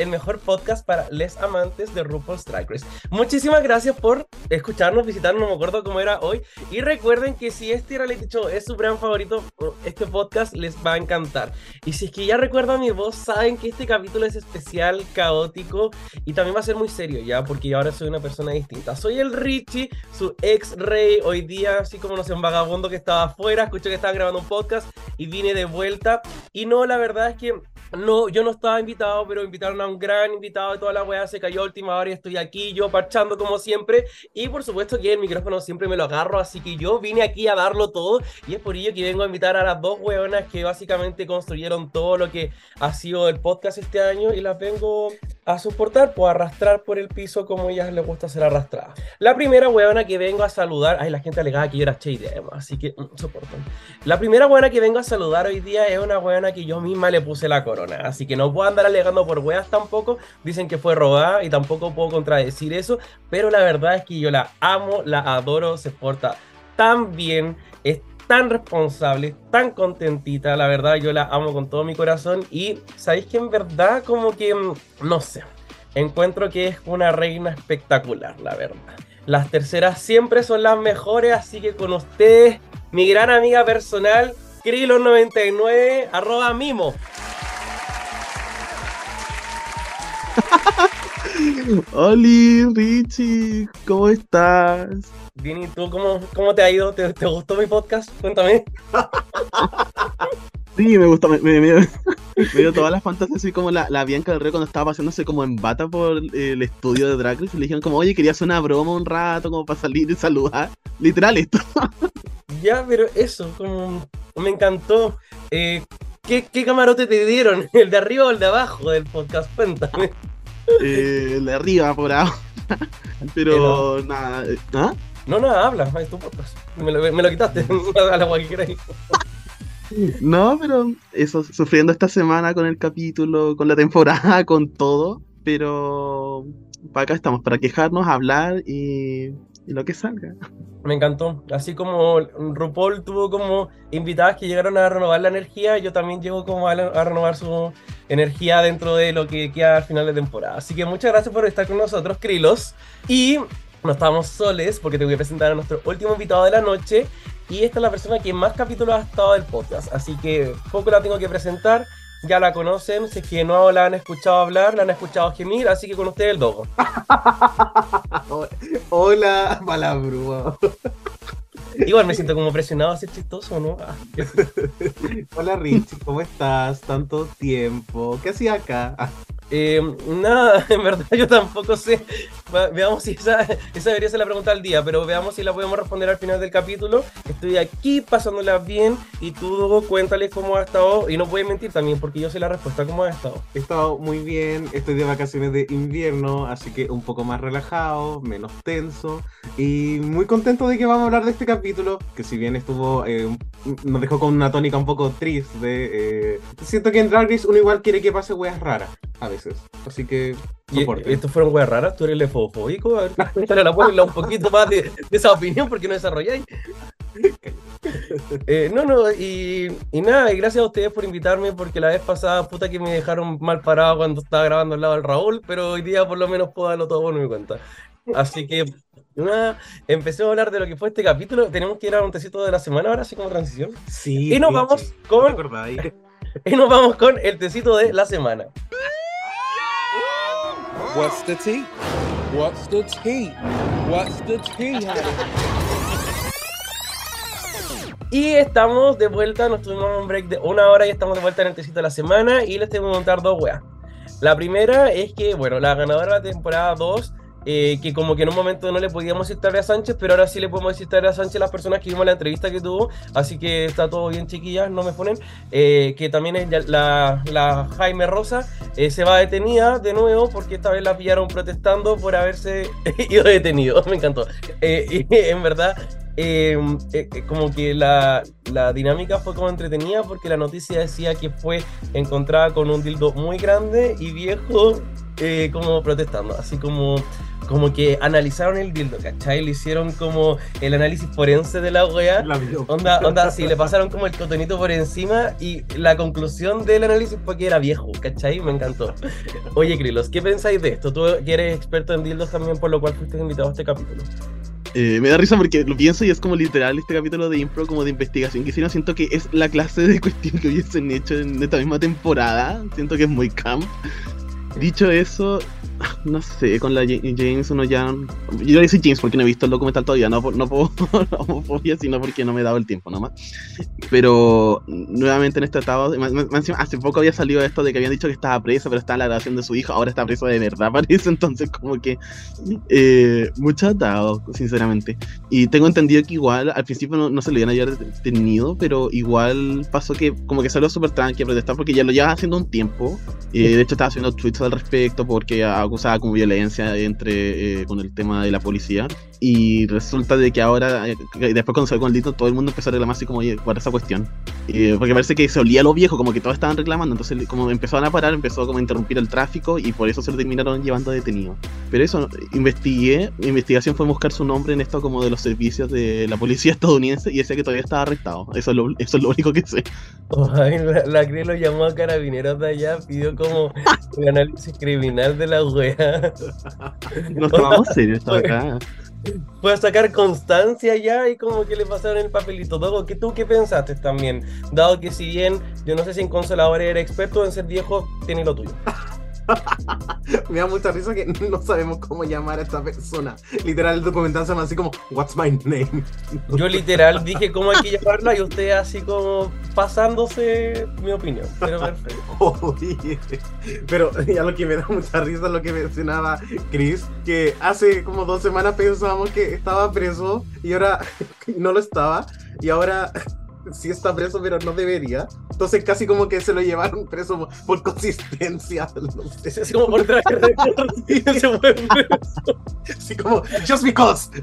el mejor podcast para les amantes de RuPaul's Drag Race. Muchísimas gracias por escucharnos, visitarnos, no me acuerdo cómo era hoy. Y recuerden que si este reality show es su gran favorito, este podcast les va a encantar. Y si es que ya recuerdan mi voz, saben que este capítulo es especial, caótico y también va a ser muy serio ya, porque ahora soy una persona distinta. Soy el Richie, su ex rey, hoy día, así como no sé, un vagabundo que estaba afuera, escuché que estaba grabando un podcast y vine de vuelta. Y no, la verdad es que no, yo no estaba invitado, pero invitaron a un gran invitado de toda la weá, se cayó última hora y estoy aquí, yo parchando como siempre. Y por supuesto que el micrófono siempre me lo agarro, así que yo vine aquí a darlo todo. Y es por ello que vengo a invitar a las dos weonas que básicamente construyeron todo lo que ha sido el podcast este año y las vengo a soportar, pues arrastrar por el piso como ellas les gusta ser arrastradas. La primera weona que vengo a saludar, ay, la gente alegaba que yo era Shady además, así que mm, soportan. La primera weona que vengo a saludar hoy día es una weona que yo misma le puse la corona, así que no puedo andar alegando por weas tampoco, dicen que fue robada y tampoco puedo contradecir eso, pero la verdad es que yo la amo, la adoro, se porta tan bien, es tan responsable, tan contentita, la verdad yo la amo con todo mi corazón y sabéis que en verdad como que, mm, no sé, encuentro que es una reina espectacular, la verdad. Las terceras siempre son las mejores, así que con ustedes, mi gran amiga personal, Krilo99, arroba mimo. Oli, Richie, ¿cómo estás? Bien, ¿y tú cómo, cómo te ha ido? ¿Te, te gustó mi podcast? Cuéntame. Sí, me gustó, me, me, me, me dio todas las fantasías, así como la, la Bianca del Río cuando estaba pasándose como en bata por el estudio de Drag Race le dijeron como, oye, quería hacer una broma un rato como para salir y saludar. Literal esto. Ya, pero eso, como me encantó. Eh, ¿qué, ¿Qué camarote te dieron? ¿El de arriba o el de abajo del podcast? Cuéntame. Eh, el de arriba por ahora. Pero nada. eh, ¿Ah? No, no, habla, es tu podcast. Me lo, me lo quitaste a la cualquiera. No, pero eso, sufriendo esta semana con el capítulo, con la temporada, con todo. Pero para acá estamos, para quejarnos, hablar y lo que salga. Me encantó. Así como RuPaul tuvo como invitadas que llegaron a renovar la energía, yo también llego como a, a renovar su energía dentro de lo que queda al final de temporada. Así que muchas gracias por estar con nosotros, Krilos. Y no estamos soles porque te voy a presentar a nuestro último invitado de la noche. Y esta es la persona que más capítulos ha estado del podcast. Así que poco la tengo que presentar. Ya la conocen, si es que no la han escuchado hablar, la han escuchado gemir, así que con ustedes el dogo. Hola, Malabrúa. Igual me siento como presionado a ser chistoso, ¿no? Ah, Hola Richie, ¿cómo estás? Tanto tiempo. ¿Qué hacía acá? Eh, nada, en verdad yo tampoco sé. Veamos si esa, esa debería ser la pregunta del día, pero veamos si la podemos responder al final del capítulo. Estoy aquí pasándola bien y tú, Dogo, cuéntales cómo ha estado. Y no puedes mentir también, porque yo sé la respuesta, cómo ha estado. He estado muy bien, estoy de vacaciones de invierno, así que un poco más relajado, menos tenso y muy contento de que vamos a hablar de este capítulo, que si bien estuvo, eh, nos dejó con una tónica un poco triste, eh, siento que en Drag Race uno igual quiere que pase weas raras a veces, así que Y estos fueron weas raras, tú eres lefofóbico. A ver, cuéntale a la abuela un poquito más de, de esa opinión, porque no desarrolláis. Eh, no, no, y, y nada, y gracias a ustedes por invitarme, porque la vez pasada, puta que me dejaron mal parado cuando estaba grabando al lado del Raúl, pero hoy día por lo menos puedo darlo todo por mi cuenta. Así que, nada, empecemos a hablar de lo que fue este capítulo. Tenemos que ir a un tecito de la semana ahora, así como transición. Sí, Y nos Richie, vamos ¿te con, acordáis? y nos vamos con el tecito de la semana. What's the tea? What's the tea? What's the tea? honey? Y estamos de vuelta, nos tuvimos un break de una hora y estamos de vuelta en el tecito de la semana y les tengo que contar dos weas. La primera es que, bueno, la ganadora de la temporada 2 eh, que como que en un momento no le podíamos decir Tarea Sánchez, pero ahora sí le podemos decir Tarea Sánchez a las personas que vimos la entrevista que tuvo, así que está todo bien chiquillas, no me ponen, eh, que también la, Jaime Rosa, eh, se va detenida de nuevo porque esta vez la pillaron protestando por haberse ido detenido, me encantó. En verdad, eh, como que la, la dinámica fue como entretenida porque la noticia decía que fue encontrada con un dildo muy grande y viejo como protestando, así como, como que analizaron el dildo, ¿cachai? Le hicieron como el análisis forense de la wea. La vio. Onda, onda, sí, le pasaron como el cotonito por encima y la conclusión del análisis fue que era viejo, ¿cachai? Me encantó. Oye, Krilos, ¿qué pensáis de esto? Tú que eres experto en dildos también, por lo cual fuiste invitado a este capítulo. Eh, me da risa porque lo pienso y es como literal este capítulo de impro como de investigación que si no siento que es la clase de cuestión que hubiesen hecho en esta misma temporada siento que es muy camp dicho eso no sé con la Ja- James uno ya yo le decir James porque no he visto el documental todavía no por, no homofobia sino porque no me he dado el tiempo nomás pero nuevamente en este encima, hace poco había salido esto de que habían dicho que estaba preso pero estaba en la grabación de su hijo ahora está preso de verdad parece entonces como que eh, mucho atado, sinceramente. Y tengo entendido que igual al principio no, no se lo iban a llevar detenido, pero igual pasó que como que salió súper tranqui a protestar porque ya lo llevaba haciendo un tiempo. Eh, de hecho estaba haciendo tweets al respecto porque acusaba como violencia entre eh, con el tema de la policía. Y resulta de que ahora, eh, después cuando salió con el dito, todo el mundo empezó a reclamar así como por esa cuestión. Eh, porque parece que se olía lo viejo, como que todos estaban reclamando. Entonces como empezaron a parar, empezó como a interrumpir el tráfico y por eso se lo terminaron llevando detenido. Pero eso, investigué, mi investigación fue buscar su nombre en esto como de los servicios de la policía estadounidense y decía que todavía estaba arrestado. Eso es lo, eso es lo único que sé. Ay, la, la Cris lo llamó a carabineros de allá, pidió como un análisis criminal de la wea. Nos tomamos serio esto acá. Fue a sacar constancia ya y como que le pasaron el papelito. Dogo, ¿qué tú qué pensaste también? Dado que si bien yo no sé si en consoladores era experto en ser viejo, tiene lo tuyo. Me da mucha risa que no sabemos cómo llamar a esta persona. Literal, el documental se llama así como What's my name? Yo literal dije cómo hay que llamarla y usted así como pasándose mi opinión. Pero perfecto. Pero ya lo que me da mucha risa es lo que mencionaba Chris, que hace como dos semanas pensábamos que estaba preso y ahora no lo estaba, y ahora sí está preso, pero no debería. Entonces casi como que se lo llevaron preso por consistencia. No sé. Es como por traje de se fue preso. Así como, just because.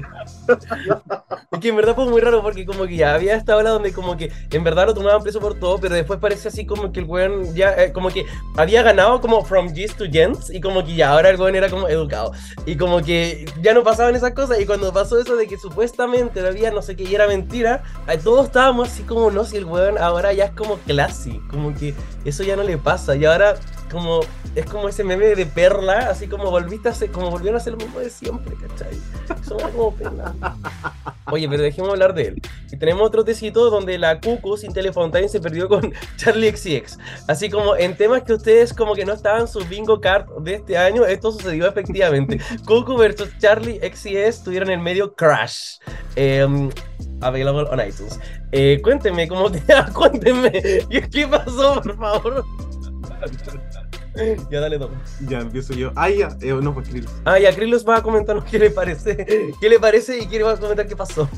Es que en verdad fue muy raro porque como que ya había esta ola donde como que en verdad lo tomaban preso por todo, pero después parece así como que el weón ya, eh, como que había ganado como from G's to Gents y como que ya ahora el weón era como educado. Y como que ya no pasaban esas cosas y cuando pasó eso de que supuestamente había no sé qué y era mentira, todos estábamos así como no, si el weón ahora ya es como classy, como que eso ya no le pasa y ahora como es como ese meme de perla, así como volviste a como volvieron a hacer lo mismo de siempre, ¿cachai? Eso me da como pena. Oye, pero dejemos hablar de él. Y tenemos otro tecito donde la Cucu sin Telefontaine se perdió con Charlie XCX. Así como en temas que ustedes como que no estaban su bingo card de este año, esto sucedió efectivamente. Cucu versus Charlie XCX tuvieron el medio Crash. Em, available on iTunes. Eh, cuéntenme, ¿cómo te Cuéntenme. ¿Qué qué pasó, por favor? ya dale, Tom. Ya empiezo yo. Ah, ya, eh, no, pues Chris. Ah, y a Krilos va a comentarnos qué le parece. ¿Qué le parece y quiere va a comentar qué pasó?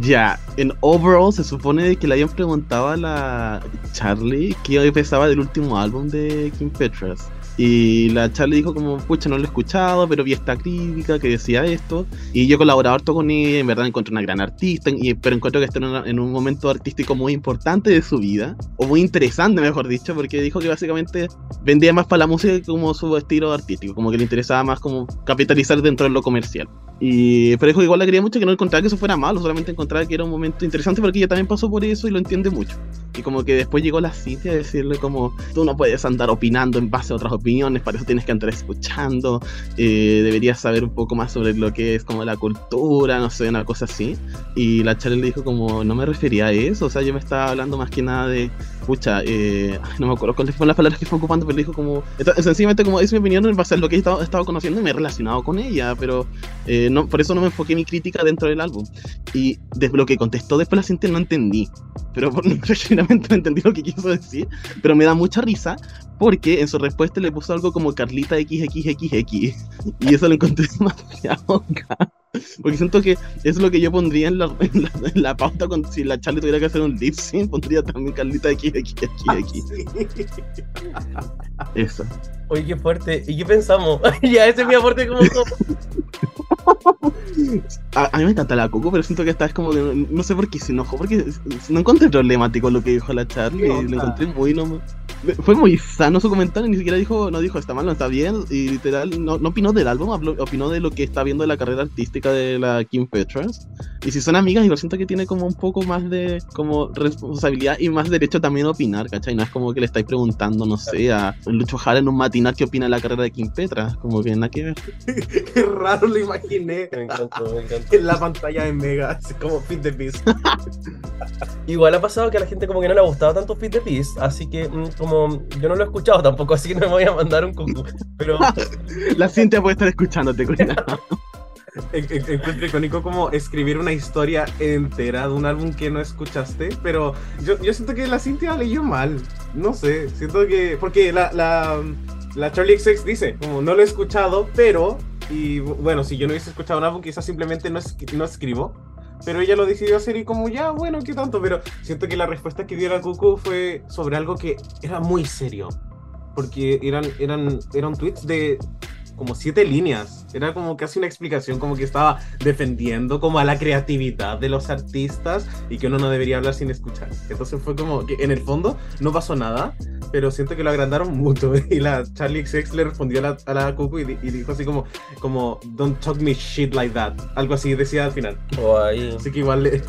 Ya, en overall se supone de que le habían preguntado a la Charlie qué pensaba del último álbum de Kim Petras. Y la Charlie dijo como, pucha, no lo he escuchado, pero vi esta crítica que decía esto. Y yo colaboraba harto con ella, en verdad encontré una gran artista, y, pero encuentro que está en, una- en un momento artístico muy importante de su vida, o muy interesante, mejor dicho, porque dijo que básicamente vendía más para la música que como su estilo artístico, como que le interesaba más como capitalizar dentro de lo comercial. Y, pero dijo que igual le quería mucho que no encontraba que eso fuera malo, solamente encontraba que era un momento interesante porque ella también pasó por eso y lo entiende mucho. Y como que después llegó la Cintia a decirle como, tú no puedes andar opinando en base a otras opiniones, para eso tienes que andar escuchando, eh, deberías saber un poco más sobre lo que es como la cultura, no sé, una cosa así. Y la Charlie le dijo como, no me refería a eso, o sea, yo me estaba hablando más que nada de pucha, eh, no me acuerdo cuáles fueron las palabras que fue ocupando, pero dijo como, sencillamente como es mi opinión en base a lo que he estado, he estado conociendo y me he relacionado con ella, pero eh, no, por eso no me enfoqué mi crítica dentro del álbum. Y de lo que contestó después la gente no entendí, pero por, genuinamente no entendí lo que quiso decir, pero me da mucha risa porque en su respuesta le puso algo como Carlita XXXX y eso lo encontré demasiado acá. Porque siento que es lo que yo pondría en la, en la, en la pauta con, si la Charlie tuviera que hacer un lip sync, pondría también Carlita XXXX. Eso. Oye, qué fuerte. ¿Y qué pensamos? ya, ese es mi aporte como... A, a mí me encanta la Coco, pero siento que esta es como que no, no sé por qué se enojó, porque no encontré problemático lo que dijo la Charlie, ¿Qué lo encontré muy no, fue muy sano su comentario, ni siquiera dijo, no dijo está mal, no está bien, y literal no, no opinó del álbum, opinó de lo que está viendo de la carrera artística de la Kim Petras. Y si son amigas, igual siento que tiene como un poco más de como responsabilidad y más derecho también a opinar, ¿cachai? No es como que le estáis preguntando, no sé, a Lucho Jara en un matinal qué opina de la carrera de Kim Petras, como que nada que ver. Qué raro lo imaginé. Me encantó, me encantó. En la pantalla de Mega, así como Fit the Beast. Igual ha pasado que a la gente como que no le ha gustado tanto Fit the Beast, así que mm, como yo no lo he escuchado tampoco, así que no me voy a mandar un cucu. Pero La Cintia puede estar escuchándote, cuidado. En- en- Encuentro icónico como escribir una historia entera de un álbum que no escuchaste, pero yo, yo siento que la Cintia leyó mal. No sé, siento que. Porque la, la, la Charlie XX dice, como no lo he escuchado, pero. Y bueno, si yo no hubiese escuchado álbum, quizás simplemente no, no escribo. Pero ella lo decidió hacer y como ya, bueno, qué tanto. Pero siento que la respuesta que dio la Cucu fue sobre algo que era muy serio. Porque eran, eran, eran tweets de como siete líneas. Era como casi una explicación, como que estaba defendiendo como a la creatividad de los artistas y que uno no debería hablar sin escuchar. Entonces fue como que en el fondo no pasó nada, pero siento que lo agrandaron mucho. Y la Charlie XX le respondió a la, a la Cucu y, y dijo así como, como, don't talk me shit like that. Algo así decía al final. o ahí. Así que igual le,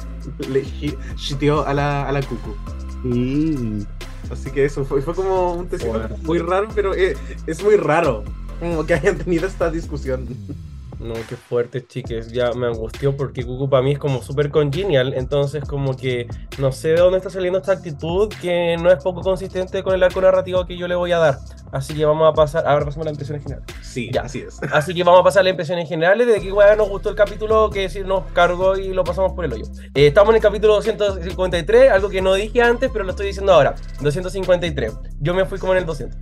le shi- shiteó a la, a la Cucu. Sí. Así que eso fue, fue como un testimonio Bueno. muy raro, pero eh, es muy raro como que hayan tenido esta discusión. No, qué fuerte, chiques. Ya me angustió porque Cucu para mí es como súper congenial. Entonces, como que no sé de dónde está saliendo esta actitud que no es poco consistente con el arco narrativo que yo le voy a dar. Así que vamos a pasar. Ahora pasamos a las impresiones generales. Sí, Ya. así es. Así que vamos a pasar a las impresiones generales de que weá nos gustó el capítulo que sí nos cargó y lo pasamos por el hoyo. Eh, estamos en el capítulo 253, algo que no dije antes, pero lo estoy diciendo ahora. 253. Yo me fui como en el 200.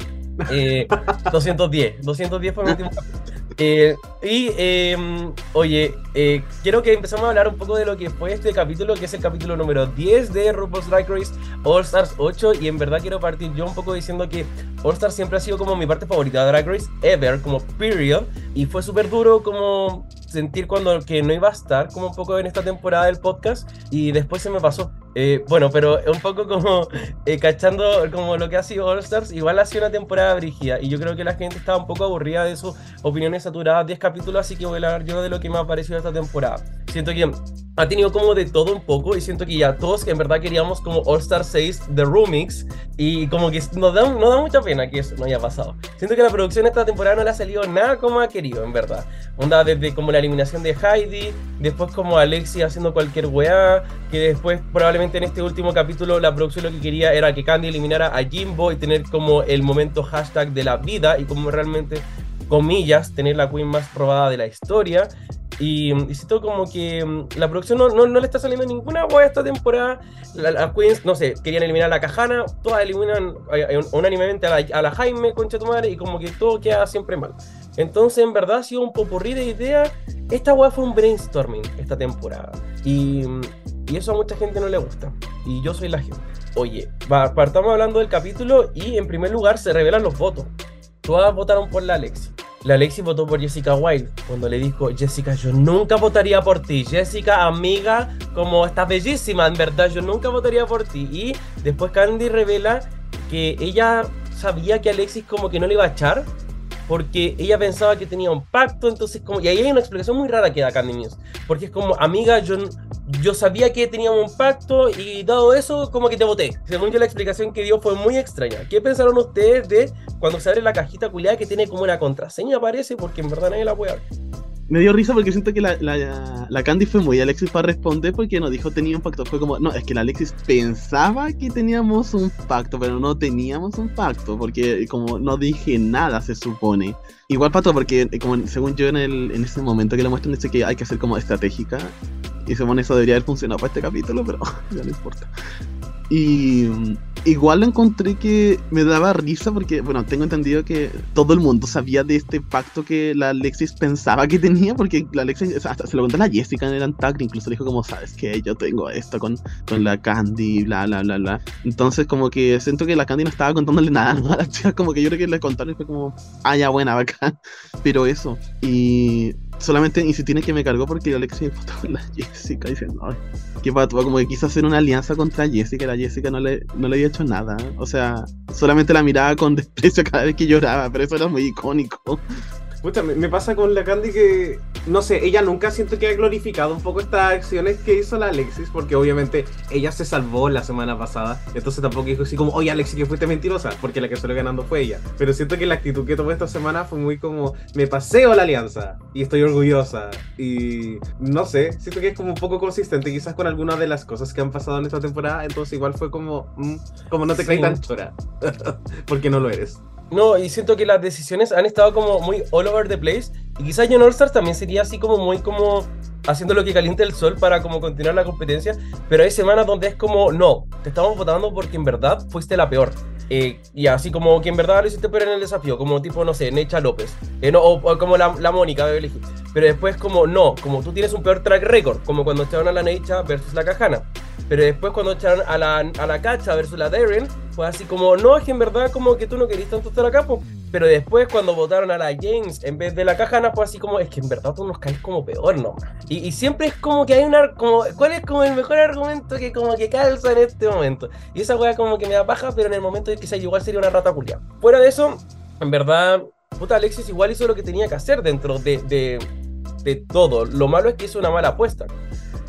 Eh, 210. 210 fue mi último capítulo. Eh, y, eh, oye, eh, quiero que empecemos a hablar un poco de lo que fue este capítulo, que es el capítulo número 10 de RuPaul's Drag Race All Stars 8. Y en verdad quiero partir yo un poco diciendo que All Stars siempre ha sido como mi parte favorita de Drag Race, ever, como period. Y fue súper duro como sentir cuando que no iba a estar como un poco en esta temporada del podcast y después se me pasó. Eh, bueno, pero un poco como eh, cachando como lo que ha sido All Stars, igual ha sido una temporada brígida y yo creo que la gente estaba un poco aburrida de sus opiniones saturadas, 10 capítulos, así que voy a hablar yo de lo que me ha parecido esta temporada. Siento que ha tenido como de todo un poco y siento que ya todos que en verdad queríamos como All Star 6 The Remix y como que nos da, nos da mucha pena que eso no haya pasado. Siento que la producción esta temporada no le ha salido nada como ha querido, en verdad. Onda desde como la eliminación de Heidi, después como Alexi haciendo cualquier weá, que después probablemente en este último capítulo la producción lo que quería era que Candy eliminara a Jimbo y tener como el momento hashtag de la vida y como realmente comillas, tener la queen más robada de la historia. Y, y siento como que mm, la producción no, no, no le está saliendo ninguna wea esta temporada. La- Las queens, no sé, querían eliminar a la Cajana, todas eliminan eh, eh, unánimemente a la, a la Jaime, concha tu madre, y como que todo queda siempre mal. Entonces, en verdad, ha sido un popurrí de ideas. Esta wea fue un brainstorming esta temporada. Y, mm, y eso a mucha gente no le gusta. Y yo soy la gente. Oye, partamos hablando del capítulo y en primer lugar se revelan los votos. Todas votaron por la Alexi. La Alexi votó por Jessica Wilde cuando le dijo, Jessica, yo nunca votaría por ti. Jessica, amiga, como estás bellísima, en verdad, yo nunca votaría por ti. Y después Candy revela que ella sabía que Alexis como que no le iba a echar porque ella pensaba que tenía un pacto, entonces como... Y ahí hay una explicación muy rara que da Candy Muse, porque es como, amiga, yo, yo sabía que teníamos un pacto y dado eso, como que te voté. Según yo la explicación que dio fue muy extraña. ¿Qué pensaron ustedes de cuando se abre la cajita culiada que tiene como una contraseña, parece? Porque en verdad nadie la puede abrir. me dio risa porque siento que la, la, la Candy fue muy Alexis para responder porque no dijo tenía un pacto. Fue como, no, es que la Alexis pensaba que teníamos un pacto, pero no teníamos un pacto porque como no dije nada, se supone. Igual pato, porque como según yo en, el, en ese momento que le muestran, dice que hay que hacer como estratégica. Y según eso debería haber funcionado para este capítulo, pero ya no importa. Y mm, igual lo encontré que me daba risa porque, bueno, tengo entendido que todo el mundo sabía de este pacto que la Alexis pensaba que tenía, porque la Alexis hasta se lo contó a la Jessica en el Antagri, incluso le dijo como, sabes que yo tengo esto con, con la Candy, bla, bla, bla, bla. Entonces como que siento que la Candy no estaba contándole nada ¿no? a la chica, como que yo creo que le contaron y fue como, ah, ya buena, bacán. Pero eso, y solamente si tiene que me cargó porque Alexis foto con la Jessica diciendo, ay, qué pato, como que quiso hacer una alianza contra Jessica, la Jessica no le, no le había hecho nada. O sea, solamente la miraba con desprecio cada vez que lloraba, pero eso era muy icónico. Pucha, me, me pasa con la Candy que, no sé, ella nunca siento que ha glorificado un poco estas acciones que hizo la Alexis, porque obviamente ella se salvó la semana pasada, entonces tampoco dijo así como, oye Alexis, que fuiste mentirosa, porque la que salió ganando fue ella. Pero siento que la actitud que tomó esta semana fue muy como, me paseo la alianza y estoy orgullosa. Y no sé, siento que es como un poco consistente quizás con algunas de las cosas que han pasado en esta temporada, entonces igual fue como, mm, como no te creí Sí. tan chora, porque no lo eres. No, y siento que las decisiones han estado como muy all over the place. Y quizás John All-Stars también sería así como muy como haciendo lo que caliente el sol para como continuar la competencia. Pero hay semanas donde es como, no, te estamos votando porque en verdad fuiste la peor. Eh, y así como que en verdad lo hiciste peor en el desafío, como tipo, no sé, Necha López. Eh, no, o, como la, la Mónica de. Pero después como, no, como tú tienes un peor track record, como cuando echaron a la Necha versus la Cajana. Pero después cuando echaron a la, a la Cacha versus la Darren, fue así como, no, es que en verdad como que tú no querías tanto estar acá, po. Pero después cuando votaron a la James en vez de la Cajana, fue así como, es que en verdad tú nos caes como peor, ¿no? Y, siempre es como que hay una, como, ¿cuál es como el mejor argumento que como que calza en este momento? Y esa weá como que me da paja, pero en el momento de que quizás igual sería una rata culia. Fuera de eso, en verdad, puta Alexis igual hizo lo que tenía que hacer dentro de, de, de todo. Lo malo es que hizo una mala apuesta.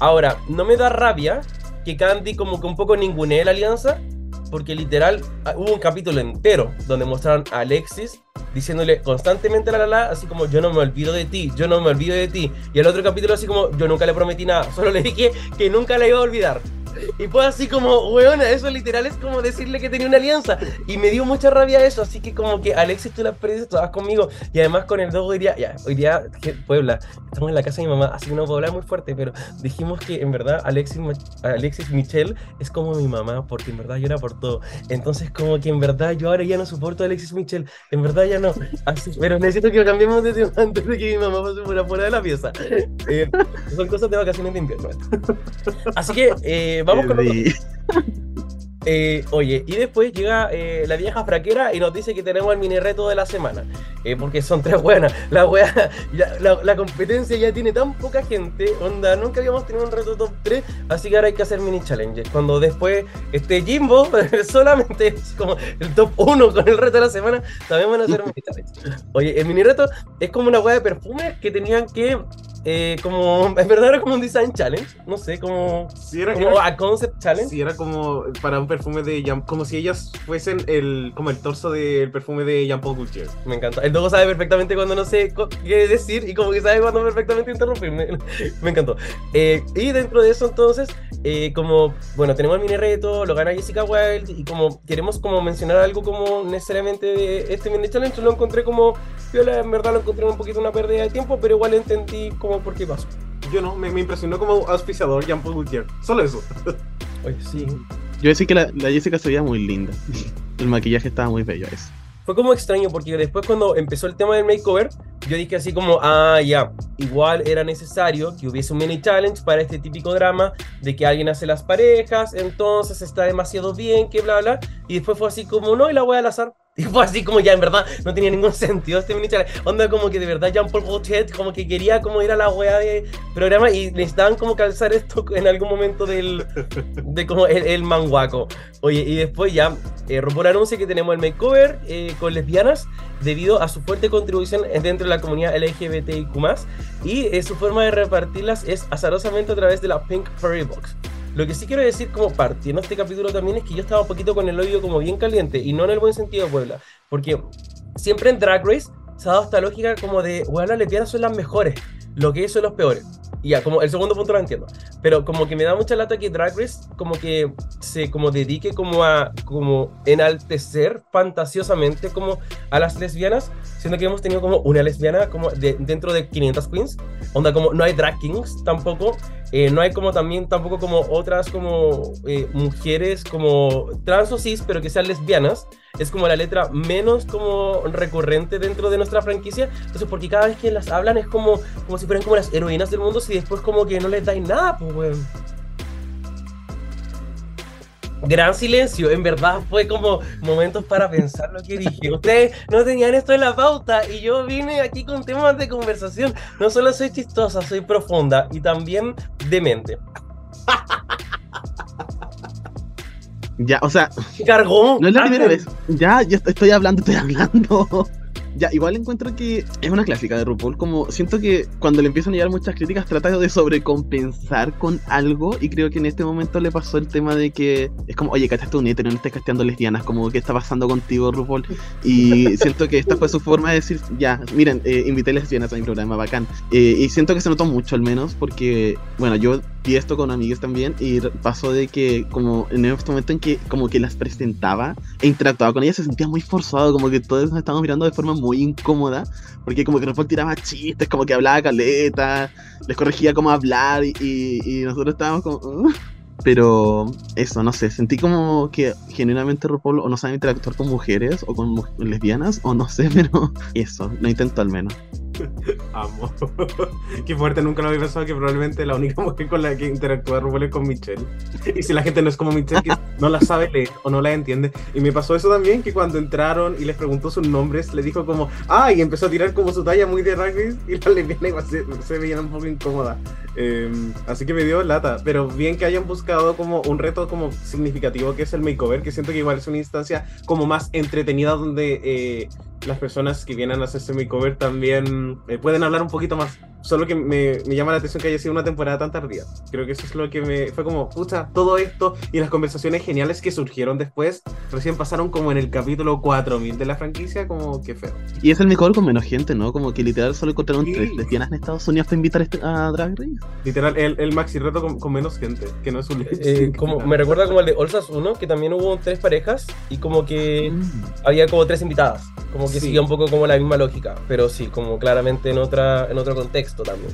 Ahora, no me da rabia que Candy como que un poco ningunee la alianza, porque literal ah, hubo un capítulo entero donde mostraron a Alexis diciéndole constantemente a la la, así como yo no me olvido de ti, yo no me olvido de ti. Y el otro capítulo así como yo nunca le prometí nada, solo le dije que nunca la iba a olvidar. Y fue así como, weona, eso literal es como decirle que tenía una alianza. Y me dio mucha rabia eso, así que como que Alexis, tú la perdiste todas conmigo. Y además con el dogo día, ya, hoy día, que Puebla, estamos en la casa de mi mamá, así que no puedo hablar muy fuerte, pero dijimos que en verdad Alexis, Alexis Michelle es como mi mamá, porque en verdad llora por todo. Entonces como que en verdad yo ahora ya no soporto a Alexis Michelle, en verdad ya no. Así, pero necesito que lo cambiemos de tema antes de que mi mamá pase por afuera de la pieza. Eh, son cosas de vacaciones de invierno. Así que eh, vamos con otro- eh, oye, y después llega eh, la vieja fraquera y nos dice que tenemos el mini reto de la semana. eh, porque son tres buenas. La, wea- ya- la, la competencia ya tiene tan poca gente. Onda, nunca habíamos tenido un reto top 3. Así que ahora hay que hacer mini challenges. Cuando después esté Jimbo, solamente es como el top 1 con el reto de la semana, también van a hacer mini challenges. Oye, el mini reto es como una wea de perfumes que tenían que. Eh, como. En verdad era como un design challenge. No sé, como. Sí, era, Como era- a concept challenge. sí, era como para un perfume de Jean, como si ellas fuesen el, como el torso del perfume de Jean Paul Gaultier. Me encanta. El Dogo sabe perfectamente cuando no sé qué decir y como que sabe cuando perfectamente interrumpirme. Me encantó. Eh, y dentro de eso entonces, eh, como, bueno, tenemos el mini reto, lo gana Jessica Wild y como queremos como mencionar algo como necesariamente de este mini challenge, lo encontré como, yo la en verdad lo encontré un poquito una pérdida de tiempo, pero igual entendí como por qué pasó. Yo no, me, me impresionó como auspiciador Jean Paul Gaultier. Solo eso. Oye, sí. Yo decía que la, la Jessica se veía muy linda. El maquillaje estaba muy bello, eso. Fue como extraño porque después cuando empezó el tema del makeover, yo dije así como, ah, ya, igual era necesario que hubiese un mini challenge para este típico drama de que alguien hace las parejas, entonces está demasiado bien, que bla, bla. Y después fue así como, no, y la voy al azar. Fue así como ya, en verdad, no tenía ningún sentido este mini challenge. Onda como que de verdad Jean Paul Gaultier como que quería como ir a la wea de programa y necesitaban como calzar esto en algún momento del, de como el, el manguaco. Oye, y después ya, eh, RuPaul anuncia que tenemos el makeover eh, con lesbianas debido a su fuerte contribución dentro de la comunidad LGBTIQ+, y eh, su forma de repartirlas es azarosamente a través de la Pink Fairy Box. Lo que sí quiero decir como partiendo este capítulo también es que yo estaba un poquito con el odio como bien caliente, y no en el buen sentido Puebla, porque siempre en Drag Race se ha dado esta lógica como de, bueno, las lesbianas son las mejores. lo que son los peores. Y ya, como el segundo punto lo entiendo. Pero como que me da mucha lata que Drag Race como que se como dedique como a como enaltecer fantasiosamente como a las lesbianas, siendo que hemos tenido como una lesbiana como de, dentro de 500 queens. Onda como no hay drag kings tampoco. Eh, no hay como también tampoco como otras como eh, mujeres como trans o cis, pero que sean lesbianas. Es como la letra menos como recurrente dentro de nuestra franquicia. Entonces, porque cada vez que las hablan es como, como si fueran como las heroínas del mundo, si después como que no les dais nada, pues, weón. Gran silencio, en verdad fue como momentos para pensar lo que dije. Ustedes no tenían esto en la pauta y yo vine aquí con temas de conversación. No solo soy chistosa, soy profunda y también demente. Ya, o sea, Cargó. no es la primera vez. Ya, ya estoy hablando, estoy hablando. Ya, igual encuentro que es una clásica de RuPaul, como siento que cuando le empiezan a llegar muchas críticas trata de sobrecompensar con algo y creo que en este momento le pasó el tema de que es como, oye, cachaste un hétero, no estés casteando lesbianas, como, ¿qué está pasando contigo, RuPaul? Y siento que esta fue su forma de decir, ya, miren, eh, invité lesbianas a mi programa, bacán. Eh, y siento que se notó mucho al menos porque, bueno, yo vi esto con amigos también y pasó de que como en este momento en que como que las presentaba e interactuaba con ellas se sentía muy forzado, como que todos nos estábamos mirando de forma muy incómoda, porque como que RuPaul tiraba chistes, como que hablaba caleta, les corregía cómo hablar y, nosotros estábamos como... "Uh". Pero eso, no sé, sentí como que genuinamente RuPaul o no sabe interactuar con mujeres o con lesbianas, o no sé, pero eso, lo intento al menos. Amo. Qué fuerte, nunca lo había pensado que probablemente la única mujer con la que interactúa RuPaul es con Michelle. Y si la gente no es como Michelle, que no la sabe leer o no la entiende. Y me pasó eso también, que cuando entraron y les preguntó sus nombres, le dijo como, ah, y empezó a tirar como su talla muy de rugby y la lesbiana igual se, se veía un poco incómoda. Eh, así que me dio lata, pero bien que hayan buscado como un reto como significativo que es el makeover, que siento que igual es una instancia como más entretenida donde eh, las personas que vienen a hacerse makeover también eh, pueden hablar un poquito más. Solo que me, me llama la atención que haya sido una temporada tan tardía. Creo que eso es lo que me fue como, pucha, todo esto y las conversaciones geniales que surgieron después, recién pasaron como en el capítulo 4000 de la franquicia, como que feo. Y es el mejor con menos gente, ¿no? Como que literal solo encontraron Sí. tres lesbianas en Estados Unidos para invitar a este- a Drag Race. Literal, el, el maxi reto con, con menos gente, que no es un Eh, como, me recuerda como el de Olsas 1, que también hubo tres parejas y como que Mm. había como tres invitadas. Como que Sí. seguía un poco como la misma lógica, pero sí, como claramente en, otra, en otro contexto también.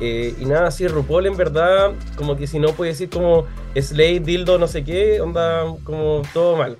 Eh, y nada, sí, RuPaul en verdad, como que si no puede decir como Slay, Dildo, no sé qué, onda como todo mal.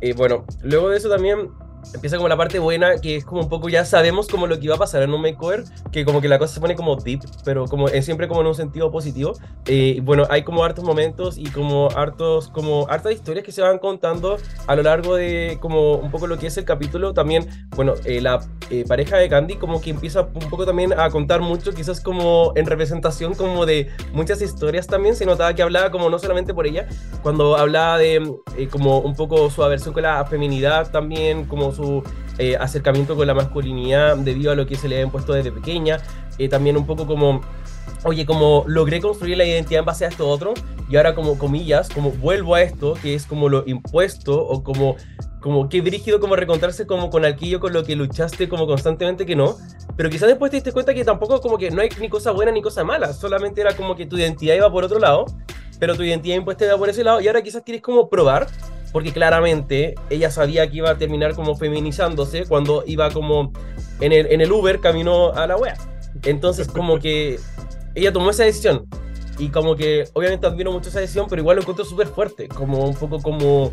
Eh, bueno, luego de eso también empieza como la parte buena, que es como un poco ya sabemos como lo que iba a pasar en un makeover, que como que la cosa se pone como deep, pero como es siempre como en un sentido positivo. Eh, bueno, hay como hartos momentos y como hartos, como hartas historias que se van contando a lo largo de como un poco lo que es el capítulo. También, bueno, eh, la eh, pareja de Candy como que empieza un poco también a contar mucho, quizás como en representación como de muchas historias también. Se notaba que hablaba como no solamente por ella, cuando hablaba de eh, como un poco su aversión con la feminidad también, como su eh, acercamiento con la masculinidad debido a lo que se le había impuesto desde pequeña. Eh, también un poco como oye, como logré construir la identidad en base a esto otro, y ahora como comillas, como vuelvo a esto, que es como lo impuesto, o como, como qué brígido como recontrarse como con alquillo con lo que luchaste como constantemente que no, pero quizás después te diste cuenta que tampoco como que no hay ni cosa buena ni cosa mala, solamente era como que tu identidad iba por otro lado, pero tu identidad impuesta iba por ese lado, y ahora quizás quieres como probar, porque claramente ella sabía que iba a terminar como feminizándose cuando iba como en el, en el Uber camino a la wea. Entonces como que ella tomó esa decisión. Y como que obviamente admiro mucho esa decisión, pero igual lo encuentro súper fuerte. Como un poco como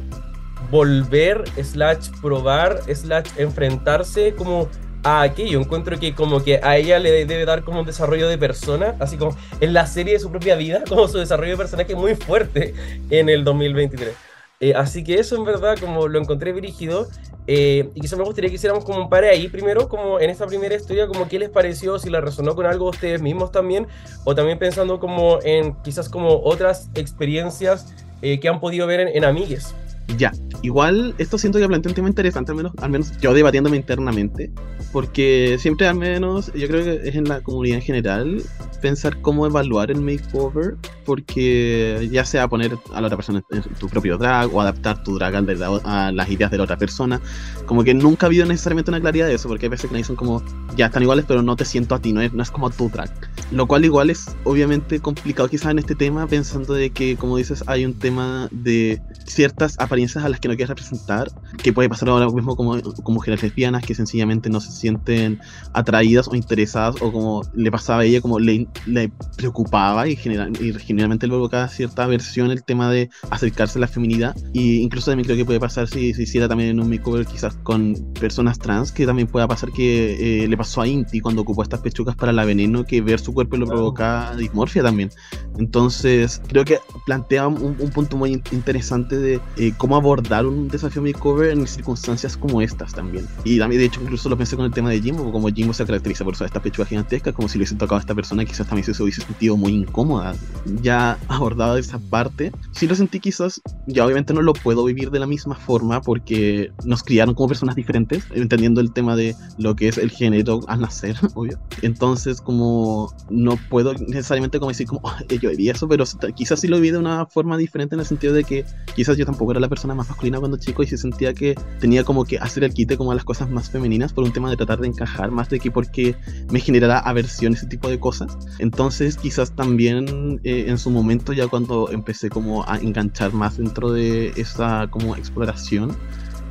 volver, slash probar, slash enfrentarse como a aquello. Encuentro que como que a ella le debe dar como un desarrollo de persona, así como en la serie de su propia vida, como su desarrollo de personaje muy fuerte en el 2023. Eh, así que eso en verdad como lo encontré dirigido eh, y quizás me gustaría que hiciéramos como un par ahí primero, como en esta primera historia, como qué les pareció, si la resonó con algo ustedes mismos también, o también pensando como en quizás como otras experiencias eh, que han podido ver en, en amigues. Ya, igual esto siento que plantea un tema interesante, al menos, al menos yo debatiéndome internamente, porque siempre al menos, yo creo que es en la comunidad en general, pensar cómo evaluar el makeover, porque ya sea poner a la otra persona en tu propio drag o adaptar tu drag a las ideas de la otra persona, como que nunca ha habido necesariamente una claridad de eso, porque hay veces que dicen como, ya están iguales, pero no te siento a ti, no es, no es como tu drag. Lo cual igual es obviamente complicado quizás en este tema, pensando de que, como dices, hay un tema de ciertas apariencias a las que no quieres representar, que puede pasar ahora mismo como, como mujeres lesbianas que sencillamente no se sienten atraídas o interesadas, o como le pasaba a ella, como le, le preocupaba y, general, y generalmente le provocaba cierta aversión el tema de acercarse a la feminidad. Y incluso también creo que puede pasar si se hiciera también en un makeover quizás con personas trans, que también pueda pasar que eh, le pasó a Inti cuando ocupó estas pechugas para la veneno, que ver su cuerpo lo provoca dismorfia también. Entonces, creo que plantea un, un punto muy interesante de eh, cómo abordar un desafío makeover en circunstancias como estas también. Y también, de hecho, incluso lo pensé con el tema de Jimbo, como Jimbo se caracteriza por usar esta pechuga gigantesca, como si le hubiese tocado a esta persona, quizás también se hubiese sentido muy incómoda. Ya abordado esa parte, sí lo sentí quizás, ya obviamente no lo puedo vivir de la misma forma porque nos criaron como personas diferentes, entendiendo el tema de lo que es el género al nacer, obvio. Entonces, como no puedo necesariamente como decir como, yo viví eso, pero quizás sí lo viví de una forma diferente en el sentido de que quizás yo tampoco era la persona más masculina cuando chico y se sentía que tenía como que hacer el quite como a las cosas más femeninas por un tema de tratar de encajar más de que porque me generara aversión ese tipo de cosas. Entonces quizás también eh, en su momento ya cuando empecé como a enganchar más dentro de esa como exploración,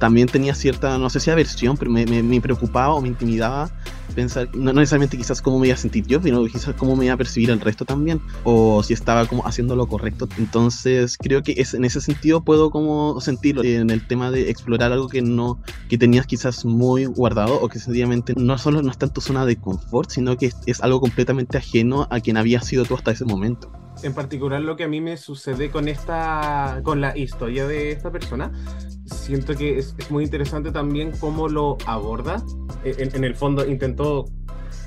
también tenía cierta, no sé si aversión, pero me, me, me preocupaba o me intimidaba pensar, no, necesariamente quizás cómo me iba a sentir yo, sino quizás cómo me iba a percibir el resto también, o si estaba como haciendo lo correcto. Entonces creo que es, en ese sentido puedo como sentirlo en el tema de explorar algo que no, que tenías quizás muy guardado o que sencillamente no solo no está en tu zona de confort, sino que es, es algo completamente ajeno a quien había sido tú hasta ese momento en particular lo que a mí me sucede con esta con la historia de esta persona siento que es, es muy interesante también cómo lo aborda. En, en, el fondo intentó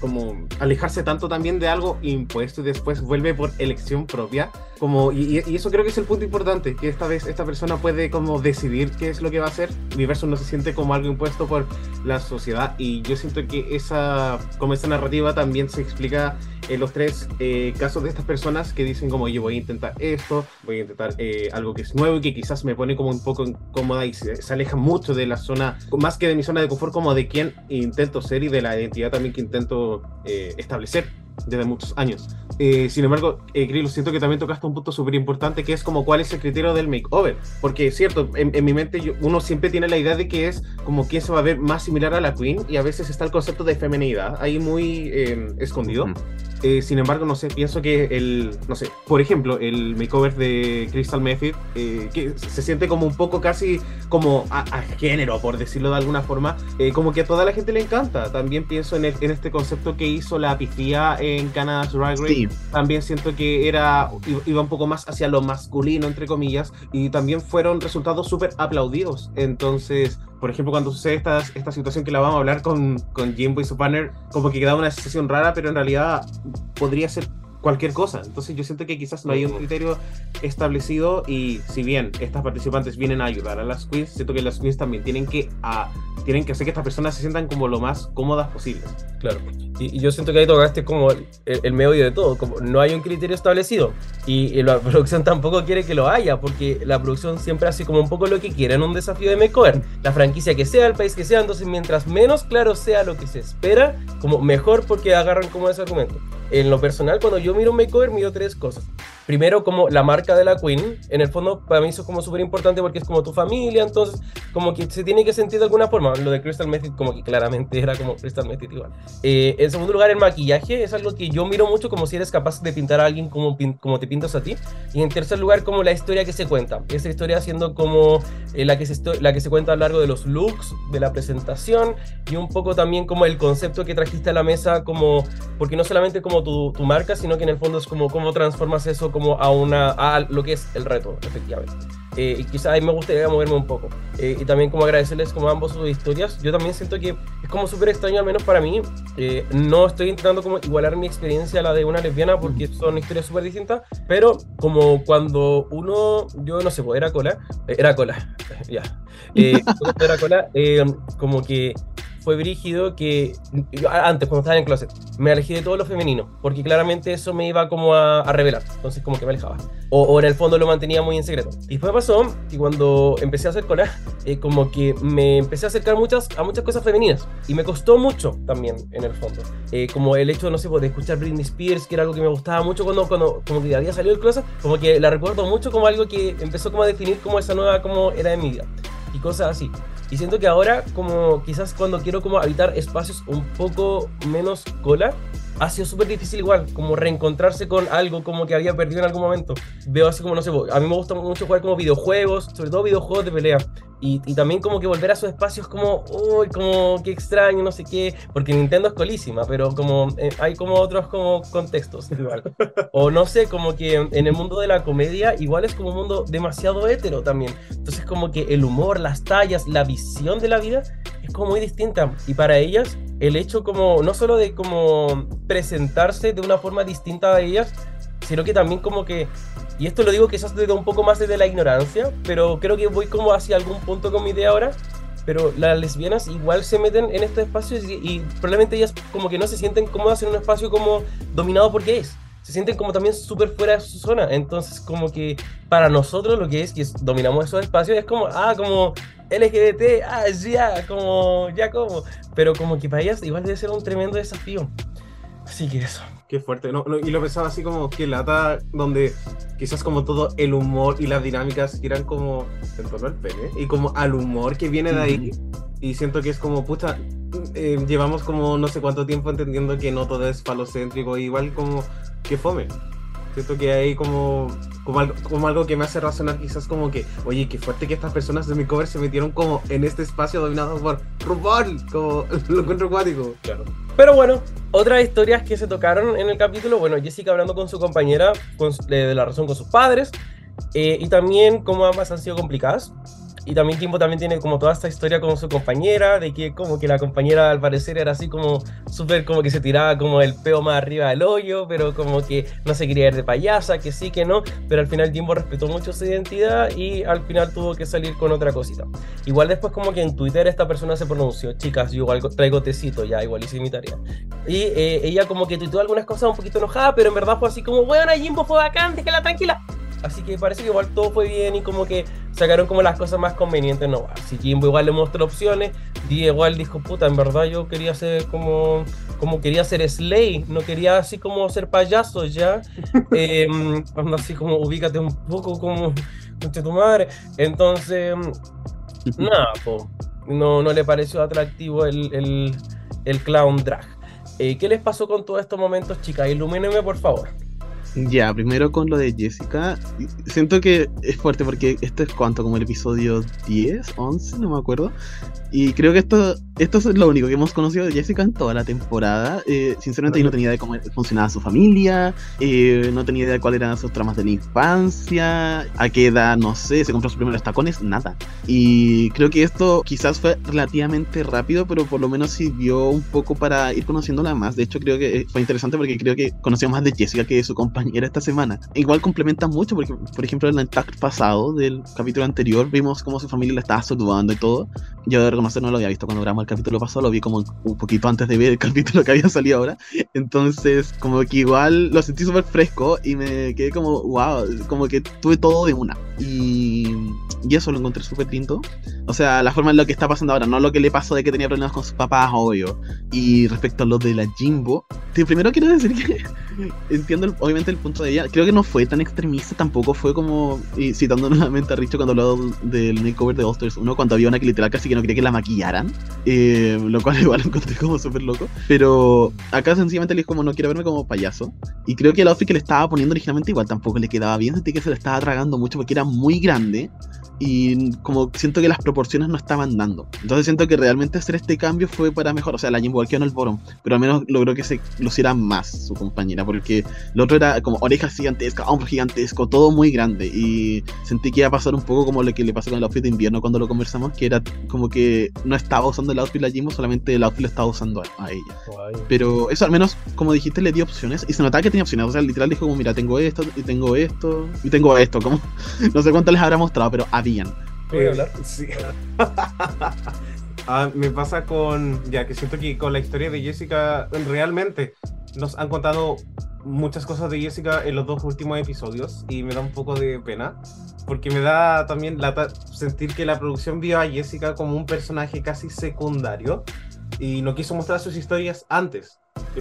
como alejarse tanto también de algo impuesto y después vuelve por elección propia. Como, y, y, eso creo que es el punto importante, que esta vez esta persona puede como decidir qué es lo que va a hacer. Mi verso no se siente como algo impuesto por la sociedad y yo siento que esa, como esa narrativa también se explica en los tres eh, casos de estas personas que dicen como yo voy a intentar esto, voy a intentar eh, algo que es nuevo y que quizás me pone como un poco incómoda y se, se, aleja mucho de la zona, más que de mi zona de confort, como de quién intento ser y de la identidad también que intento eh, establecer desde muchos años. Eh, sin embargo, eh, Grillo, siento que también tocaste un punto súper importante que es como cuál es el criterio del makeover. Porque es cierto, en, en mi mente yo, uno siempre tiene la idea de que es como quién se va a ver más similar a la Queen y a veces está el concepto de feminidad ahí muy eh, escondido. Mm. Eh, sin embargo, no sé, pienso que el, no sé, por ejemplo, el makeover de Crystal Method, eh, que se siente como un poco casi como a, a género, por decirlo de alguna forma, eh, como que a toda la gente le encanta. También pienso en, el, en este concepto que hizo la pifía en Canada's Drag Race. Sí. También siento que era, iba un poco más hacia lo masculino, entre comillas, y también fueron resultados súper aplaudidos. Entonces, por ejemplo, cuando sucede esta, esta situación que la vamos a hablar con, con Jimbo y su partner, como que queda una sensación rara, pero en realidad podría ser cualquier cosa. Entonces yo siento que quizás no hay un criterio establecido y si bien estas participantes vienen a ayudar a las queens, siento que las queens también tienen que, a, tienen que hacer que estas personas se sientan como lo más cómodas posibles. Claro. Y, y yo siento que ahí tocaste como el, el, medio de todo, como no hay un criterio establecido y, y, la producción tampoco quiere que lo haya, porque la producción siempre hace como un poco lo que quiere en un desafío de makeover. La franquicia que sea, el país que sea, entonces mientras menos claro sea lo que se espera, como mejor porque agarran como ese argumento. En lo personal, cuando yo miro un makeover, miro tres cosas. Primero, como la marca de la Queen, en el fondo para mí eso es como súper importante porque es como tu familia, entonces como que se tiene que sentir de alguna forma. Lo de Crystal Method como que claramente era como Crystal Method igual. Eh, en segundo lugar, el maquillaje es algo que yo miro mucho como si eres capaz de pintar a alguien como, como te pintas a ti. Y en tercer lugar, como la historia que se cuenta. Esa historia siendo como eh, la, que se la que se cuenta a lo largo de los looks, de la presentación y un poco también como el concepto que trajiste a la mesa, como porque no solamente como tu, tu marca, sino que en el fondo es como cómo transformas eso como a, una, a lo que es el reto, efectivamente. Eh, y quizás ahí me gustaría moverme un poco. Eh, y también como agradecerles como ambos sus historias. Yo también siento que es como súper extraño, al menos para mí. Eh, no estoy intentando como igualar mi experiencia a la de una lesbiana porque son historias súper distintas. Pero como cuando uno, yo no sé, pues era cola, era cola, ya. era cola, como que fue brígido que antes, cuando estaba en el closet, me alejé de todo lo femenino, porque claramente eso me iba como a, a revelar, entonces como que me alejaba. O, o en el fondo lo mantenía muy en secreto. Y después pasó que cuando empecé a hacer cola, eh, como que me empecé a acercar muchas, a muchas cosas femeninas. Y me costó mucho también, en el fondo. Eh, como el hecho, no sé, pues, de escuchar Britney Spears, que era algo que me gustaba mucho cuando, cuando como que había salido el closet, como que la recuerdo mucho como algo que empezó como a definir como esa nueva como era de mi vida. Y cosas así. Y siento que ahora, como quizás cuando quiero como habitar espacios un poco menos cola, ha sido súper difícil igual, como reencontrarse con algo como que había perdido en algún momento. Veo así como, no sé, a mí me gusta mucho jugar como videojuegos, sobre todo videojuegos de pelea. Y, y también como que volver a esos espacios como, uy, como que extraño, no sé qué, porque Nintendo es colísima, pero como eh, hay como otros como contextos igual. O no sé, como que en el mundo de la comedia igual es como un mundo demasiado hétero también. Entonces como que el humor, las tallas, la visión de la vida es como muy distinta. Y para ellas el hecho como, no solo de como presentarse de una forma distinta a ellas, sino que también como que, y esto lo digo quizás desde un poco más desde la ignorancia, pero creo que voy como hacia algún punto con mi idea ahora, pero las lesbianas igual se meten en estos espacios y, probablemente ellas como que no se sienten cómodas en un espacio como dominado por gays. Se sienten como también súper fuera de su zona. Entonces, como que para nosotros lo que es que dominamos esos espacios es como, ah, como LGBT, ah, ya, como, ya como. Pero como que para ellas igual debe ser un tremendo desafío. Así que eso. Qué fuerte, no, no, y lo pensaba así como que lata, donde quizás como todo el humor y las dinámicas giran como en torno al pene, y como al humor que viene de ahí, y siento que es como, puta, eh, llevamos como no sé cuánto tiempo entendiendo que no todo es falocéntrico, igual como que fome. Siento que hay como, como, algo, como algo que me hace razonar quizás como que, oye, qué fuerte que estas personas de mi cover se metieron como en este espacio dominado por RuPaul, como lo encuentro acuático. Claro. Pero bueno, otras historias que se tocaron en el capítulo, bueno, Jessica hablando con su compañera con, de, de la razón con sus padres, eh, y también cómo ambas han sido complicadas. Y también Kimbo también tiene como toda esta historia con su compañera, de que como que la compañera al parecer era así como súper como que se tiraba como el peo más arriba del hoyo, pero como que no se quería ir de payasa, que sí, que no, pero al final Kimbo respetó mucho su identidad y al final tuvo que salir con otra cosita. Igual después como que en Twitter esta persona se pronunció, chicas, yo igual traigo tecito, ya, igual hice mi tarea. Y eh, ella como que tuiteó algunas cosas un poquito enojada, pero en verdad fue así como, bueno, Jimbo fue bacán, déjala tranquila. Así que parece que igual todo fue bien y como que sacaron como las cosas más convenientes, no. Así que igual le mostró opciones, y igual dijo, puta, en verdad yo quería ser como, como quería ser Slay, no quería así como ser payaso ya. eh, así como ubícate un poco como, concha tu madre. Entonces, Nada, po. No, no le pareció atractivo el, el, el clown drag. Eh, ¿Qué les pasó con todos estos momentos, chicas? Ilumínenme, por favor. Ya, primero con lo de Jessica. Siento que es fuerte porque esto es cuánto, como el episodio 10, 11, no me acuerdo. Y creo que esto, esto es lo único que hemos conocido de Jessica en toda la temporada. Eh, sinceramente yo no tenía idea de cómo funcionaba su familia, eh, no tenía idea de cuáles eran sus tramas de la infancia, a qué edad, no sé, se compró sus primeros tacones, nada. Y creo que esto quizás fue relativamente rápido, pero por lo menos sirvió un poco para ir conociéndola más. De hecho creo que eh, fue interesante porque creo que conocíamos más de Jessica que de su compañera esta semana. Igual complementa mucho porque, por ejemplo, en el tag pasado del capítulo anterior vimos cómo su familia la estaba saludando y todo. Yo de reconocer no lo había visto cuando grabamos el capítulo pasado, lo vi como un poquito antes de ver el capítulo que había salido ahora. Entonces, como que igual lo sentí súper fresco y me quedé como, wow, como que tuve todo de una. Y, y eso lo encontré súper lindo. O sea, la forma en lo que está pasando ahora, no lo que le pasó de que tenía problemas con sus papás, obvio. Y respecto a lo de la Jimbo, primero quiero decir que entiendo el- obviamente el punto de ella. Creo que no fue tan extremista, tampoco fue como, y citando nuevamente a Richo cuando habló del makeover de All Stars 1, cuando había una que literal casi que no quería que la maquillaran, eh, lo cual igual lo encontré como súper loco. Pero acá sencillamente le dijo como no quiero verme como payaso. Y creo que el outfit que le estaba poniendo originalmente igual tampoco le quedaba bien, sentí que se le estaba tragando mucho porque era muy grande y como siento que las proporciones no estaban dando. Entonces siento que realmente hacer este cambio fue para mejor. O sea, la Jimbo quedó en el bottom, pero al menos logró que se luciera más su compañera, porque lo otro era como orejas gigantescas, hombro gigantesco, todo muy grande. Y sentí que iba a pasar un poco como lo que le pasó con el outfit de invierno cuando lo conversamos, que era como que no estaba usando el outfit la Jimbo, solamente el outfit lo estaba usando a, a ella. Pero eso al menos, como dijiste, le dio opciones y se notaba que tenía opciones. O sea, literal dijo como, mira, tengo esto, y tengo esto, y tengo esto. Como, no sé cuánto les habrá mostrado, pero ¿Puedo hablar? Sí. Ah, me pasa con, ya que siento que con la historia de Jessica, realmente nos han contado muchas cosas de Jessica en los dos últimos episodios y me da un poco de pena, porque me da también lata sentir que la producción vio a Jessica como un personaje casi secundario y no quiso mostrar sus historias antes.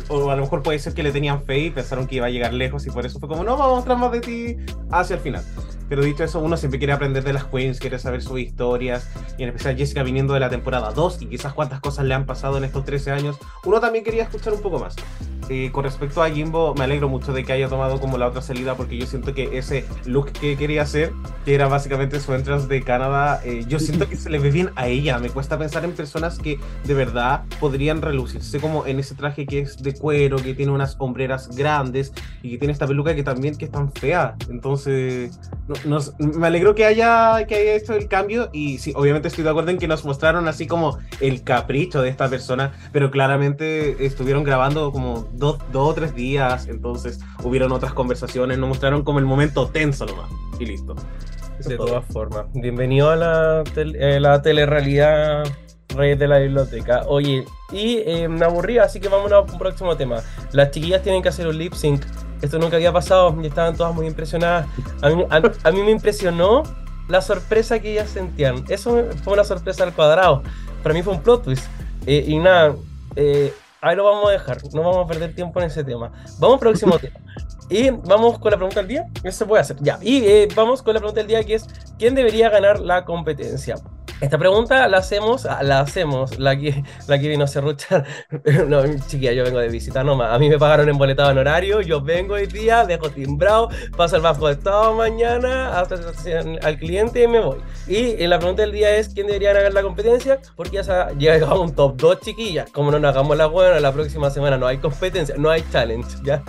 O a lo mejor puede ser que le tenían fe y pensaron que iba a llegar lejos y por eso fue como, no, vamos a mostrar más de ti hacia el final. Pero dicho eso, uno siempre quiere aprender de las queens, quiere saber sus historias, y en especial Jessica viniendo de la temporada 2 y quizás cuántas cosas le han pasado en estos 13 años, uno también quería escuchar un poco más. Con respecto a Jimbo, me alegro mucho de que haya tomado como la otra salida porque yo siento que ese look que quería hacer, que era básicamente su entrance de Canadá, eh, yo siento que se le ve bien a ella. Me cuesta pensar en personas que de verdad podrían relucirse como en ese traje que es de cuero, que tiene unas hombreras grandes y que tiene esta peluca que también que es tan fea. Entonces, me alegro que haya, que haya hecho el cambio y sí, obviamente estoy de acuerdo en que nos mostraron así como el capricho de esta persona, pero claramente estuvieron grabando como dos, o tres días, entonces hubieron otras conversaciones, nos mostraron como el momento tenso nomás, y listo. de todas formas, bienvenido a la, eh, la telerrealidad Reyes de la Biblioteca. Oye, y eh, me aburrí, así que vamos a un próximo tema. Las chiquillas tienen que hacer un lip sync. Esto nunca había pasado y estaban todas muy impresionadas. A mí, a, mí me impresionó la sorpresa que ellas sentían. Eso fue una sorpresa al cuadrado. Para mí fue un plot twist. Eh, y nada, eh, ahí lo vamos a dejar. No vamos a perder tiempo en ese tema. Vamos al próximo tema. Y vamos con la pregunta del día. Eso se puede hacer. Ya. Y eh, vamos con la pregunta del día que es: ¿Quién debería ganar la competencia? Esta pregunta la hacemos, ah, la hacemos, la que, la que vino a cerruchar. no, chiquilla, yo vengo de visita nomás. A mí me pagaron en boletado en horario, yo vengo hoy día, dejo timbrado, paso el bajo de estado mañana, hasta al cliente y me voy. Y la pregunta del día es: ¿quién debería ganar la competencia? Porque ya se llega a un top 2, chiquillas. Como no nos hagamos la buena, la próxima semana no hay competencia, no hay challenge, ¿ya?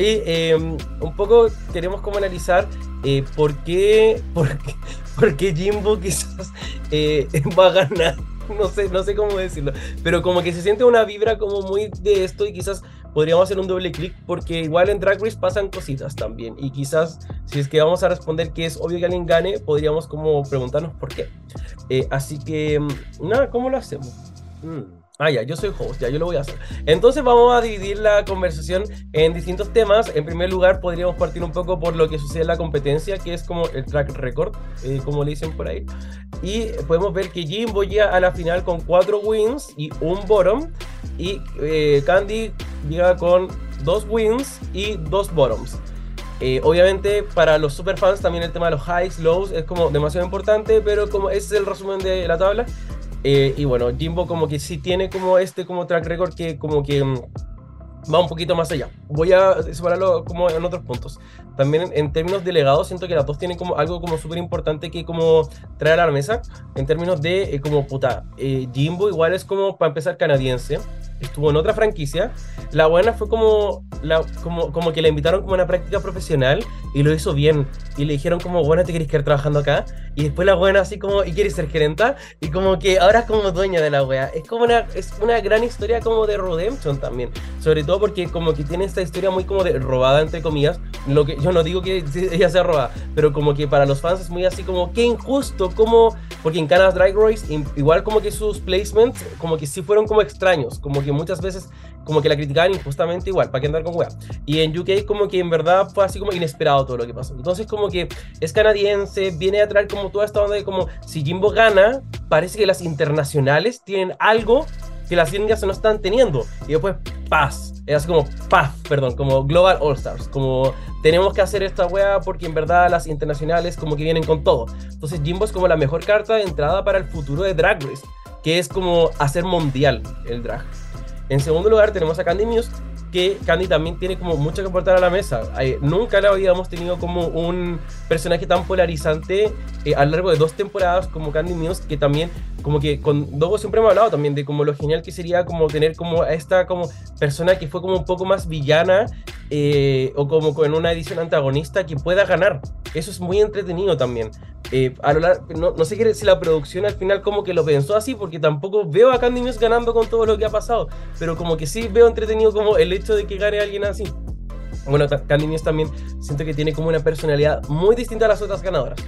Em, un poco queremos como analizar eh, por, qué, por, Jimbo quizás eh, va a ganar. No sé, no sé cómo decirlo. Pero como que se siente una vibra como muy de esto y quizás podríamos hacer un doble clic porque igual en Drag Race pasan cositas también. Y quizás si es que vamos a responder que es obvio que alguien gane, podríamos como preguntarnos por qué. Eh, así que, em, nada, ¿cómo lo hacemos? Mm. Ah, ya, yo soy host, ya yo lo voy a hacer. Entonces vamos a dividir la conversación en distintos temas. En primer lugar, podríamos partir un poco por lo que sucede en la competencia, que es como el track record, eh, como le dicen por ahí. Y podemos ver que Jimbo llega a la final con cuatro wins y un bottom. Y eh, Candy llega con dos wins y dos bottoms. Eh, obviamente para los superfans también el tema de los highs, lows es como demasiado importante, pero como ese es el resumen de la tabla, eh, y bueno, Jimbo como que sí tiene como este como track record que como que mm, va un poquito más allá. Voy a separarlo como en otros puntos. También en, términos de legado, siento que las dos tienen como algo como súper importante que como traer a la mesa. En términos de eh, como puta, eh, Jimbo igual es como para empezar canadiense. Estuvo en otra franquicia. La buena fue como, la, como, como que le invitaron como una práctica profesional y lo hizo bien. Y le dijeron como, bueno, ¿te quieres quedar trabajando acá? Y después la buena así como, ¿y quieres ser gerenta? Y como que ahora es como dueña de la wea. Es como una, es una gran historia como de redemption también. Sobre todo porque como que tiene esta historia muy como de robada, entre comillas. Lo que yo no digo que ella sea robada, pero como que para los fans es muy así como, qué injusto, como... Porque en Canada's Drag Race, igual como que sus placements, como que sí fueron como extraños. Como que muchas veces como que la criticaban injustamente igual, para que andar con wea. Y en UK como que en verdad fue así como inesperado todo lo que pasó. Entonces como que es canadiense, viene a traer como toda esta onda de como si Jimbo gana, parece que las internacionales tienen algo que las indias no están teniendo. Y después, paz. Es así como, paz, perdón, como Global All Stars. Como tenemos que hacer esta wea porque en verdad las internacionales como que vienen con todo. Entonces Jimbo es como la mejor carta de entrada para el futuro de Drag Race, que es como hacer mundial el drag. En segundo lugar tenemos a Candy Muse, que Candy también tiene como mucho que aportar a la mesa. nunca la habíamos tenido como un personaje tan polarizante eh, a lo largo de dos temporadas como Candy Muse, que también como que con Dogo siempre hemos hablado también de como lo genial que sería como tener como esta como persona que fue como un poco más villana eh, o como con una edición antagonista que pueda ganar. Eso es muy entretenido también. Eh, a lo largo, no, no, sé si la producción al final como que lo pensó así, porque tampoco veo a Candy Muse ganando con todo lo que ha pasado, pero como que sí veo entretenido como el de que gane alguien así. Bueno, Candy Muse también siento que tiene como una personalidad muy distinta a las otras ganadoras.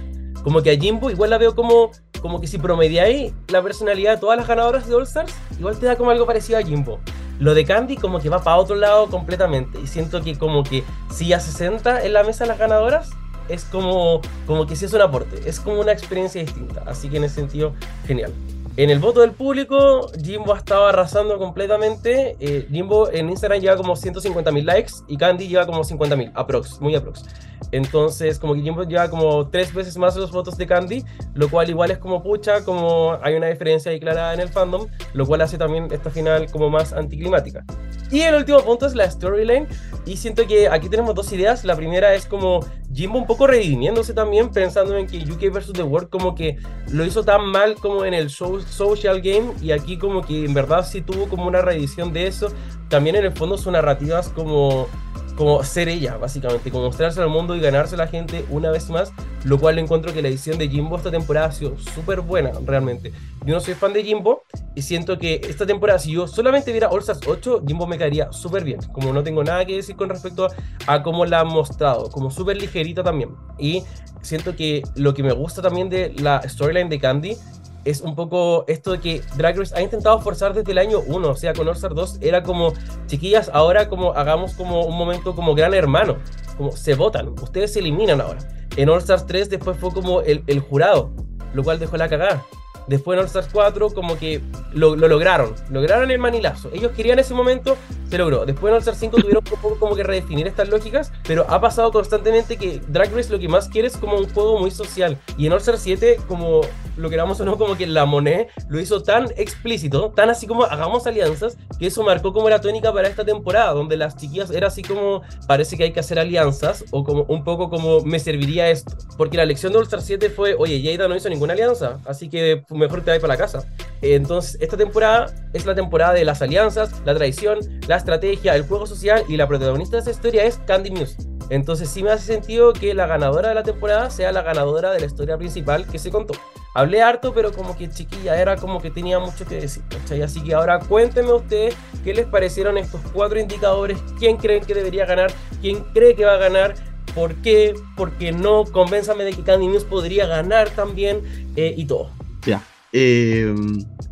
Como que a Jimbo igual la veo como como que si promediáis la personalidad de todas las ganadoras de All Stars, igual te da como algo parecido a Jimbo. Lo de Candy como que va para otro lado completamente. Y siento que como que si ya 60 en la mesa las ganadoras, es como, como que sí es un aporte. Es como una experiencia distinta. Así que en ese sentido, genial. En el voto del público, Jimbo ha estado arrasando completamente. Eh, Jimbo en Instagram lleva como 150.000 likes y Candy lleva como 50.000, aprox, muy aprox. Entonces, como que Jimbo lleva como tres veces más los votos de Candy, lo cual igual es como pucha, como hay una diferencia ahí clara en el fandom, lo cual hace también esta final como más anticlimática. Y el último punto es la storyline, y siento que aquí tenemos dos ideas. La primera es como Jimbo un poco redimiéndose también, pensando en que UK vs. The World como que lo hizo tan mal como en el social game, y aquí como que en verdad sí tuvo como una reedición de eso. También en el fondo son narrativas como como ser ella, básicamente, como mostrarse al mundo y ganarse a la gente una vez más, lo cual encuentro que la edición de Jimbo esta temporada ha sido súper buena, realmente. Yo no soy fan de Jimbo y siento que esta temporada, si yo solamente viera All Stars 8, Jimbo me caería súper bien, como no tengo nada que decir con respecto a, a cómo la han mostrado, como súper ligerita también. Y siento que lo que me gusta también de la storyline de Candy es un poco esto de que Drag Race ha intentado forzar desde el año 1, o sea, con Star 2 era como, chiquillas, ahora como hagamos como un momento como gran hermano, como se votan, ustedes se eliminan ahora. En All Stars 3 después fue como el, el jurado, lo cual dejó la cagada. Después en All Stars 4 como que lo, lo, lograron, lograron el manilazo. Ellos querían ese momento, se logró. Después en All Stars 5 tuvieron como, como que redefinir estas lógicas, pero ha pasado constantemente que Drag Race lo que más quiere es como un juego muy social. Y en All Stars 7 como lo queramos o no, como que la Monet lo hizo tan explícito, tan así como hagamos alianzas, que eso marcó como la tónica para esta temporada, donde las chiquillas era así como parece que hay que hacer alianzas, o como un poco como me serviría esto. Porque la lección de All Star 7 fue, oye, Jada no hizo ninguna alianza, así que mejor te vas para la casa. Entonces, esta temporada es la temporada de las alianzas, la traición, la estrategia, el juego social, y la protagonista de esta historia es Candy Muse. Entonces sí me hace sentido que la ganadora de la temporada sea la ganadora de la historia principal que se contó. Hablé harto, pero como que chiquilla era como que tenía mucho que decir, ¿cachai? Así que ahora cuéntenme ustedes qué les parecieron estos cuatro indicadores, quién creen que debería ganar, quién cree que va a ganar, por qué, por qué no, convénzame de que Candy News podría ganar también eh, y todo. Ya. Eh,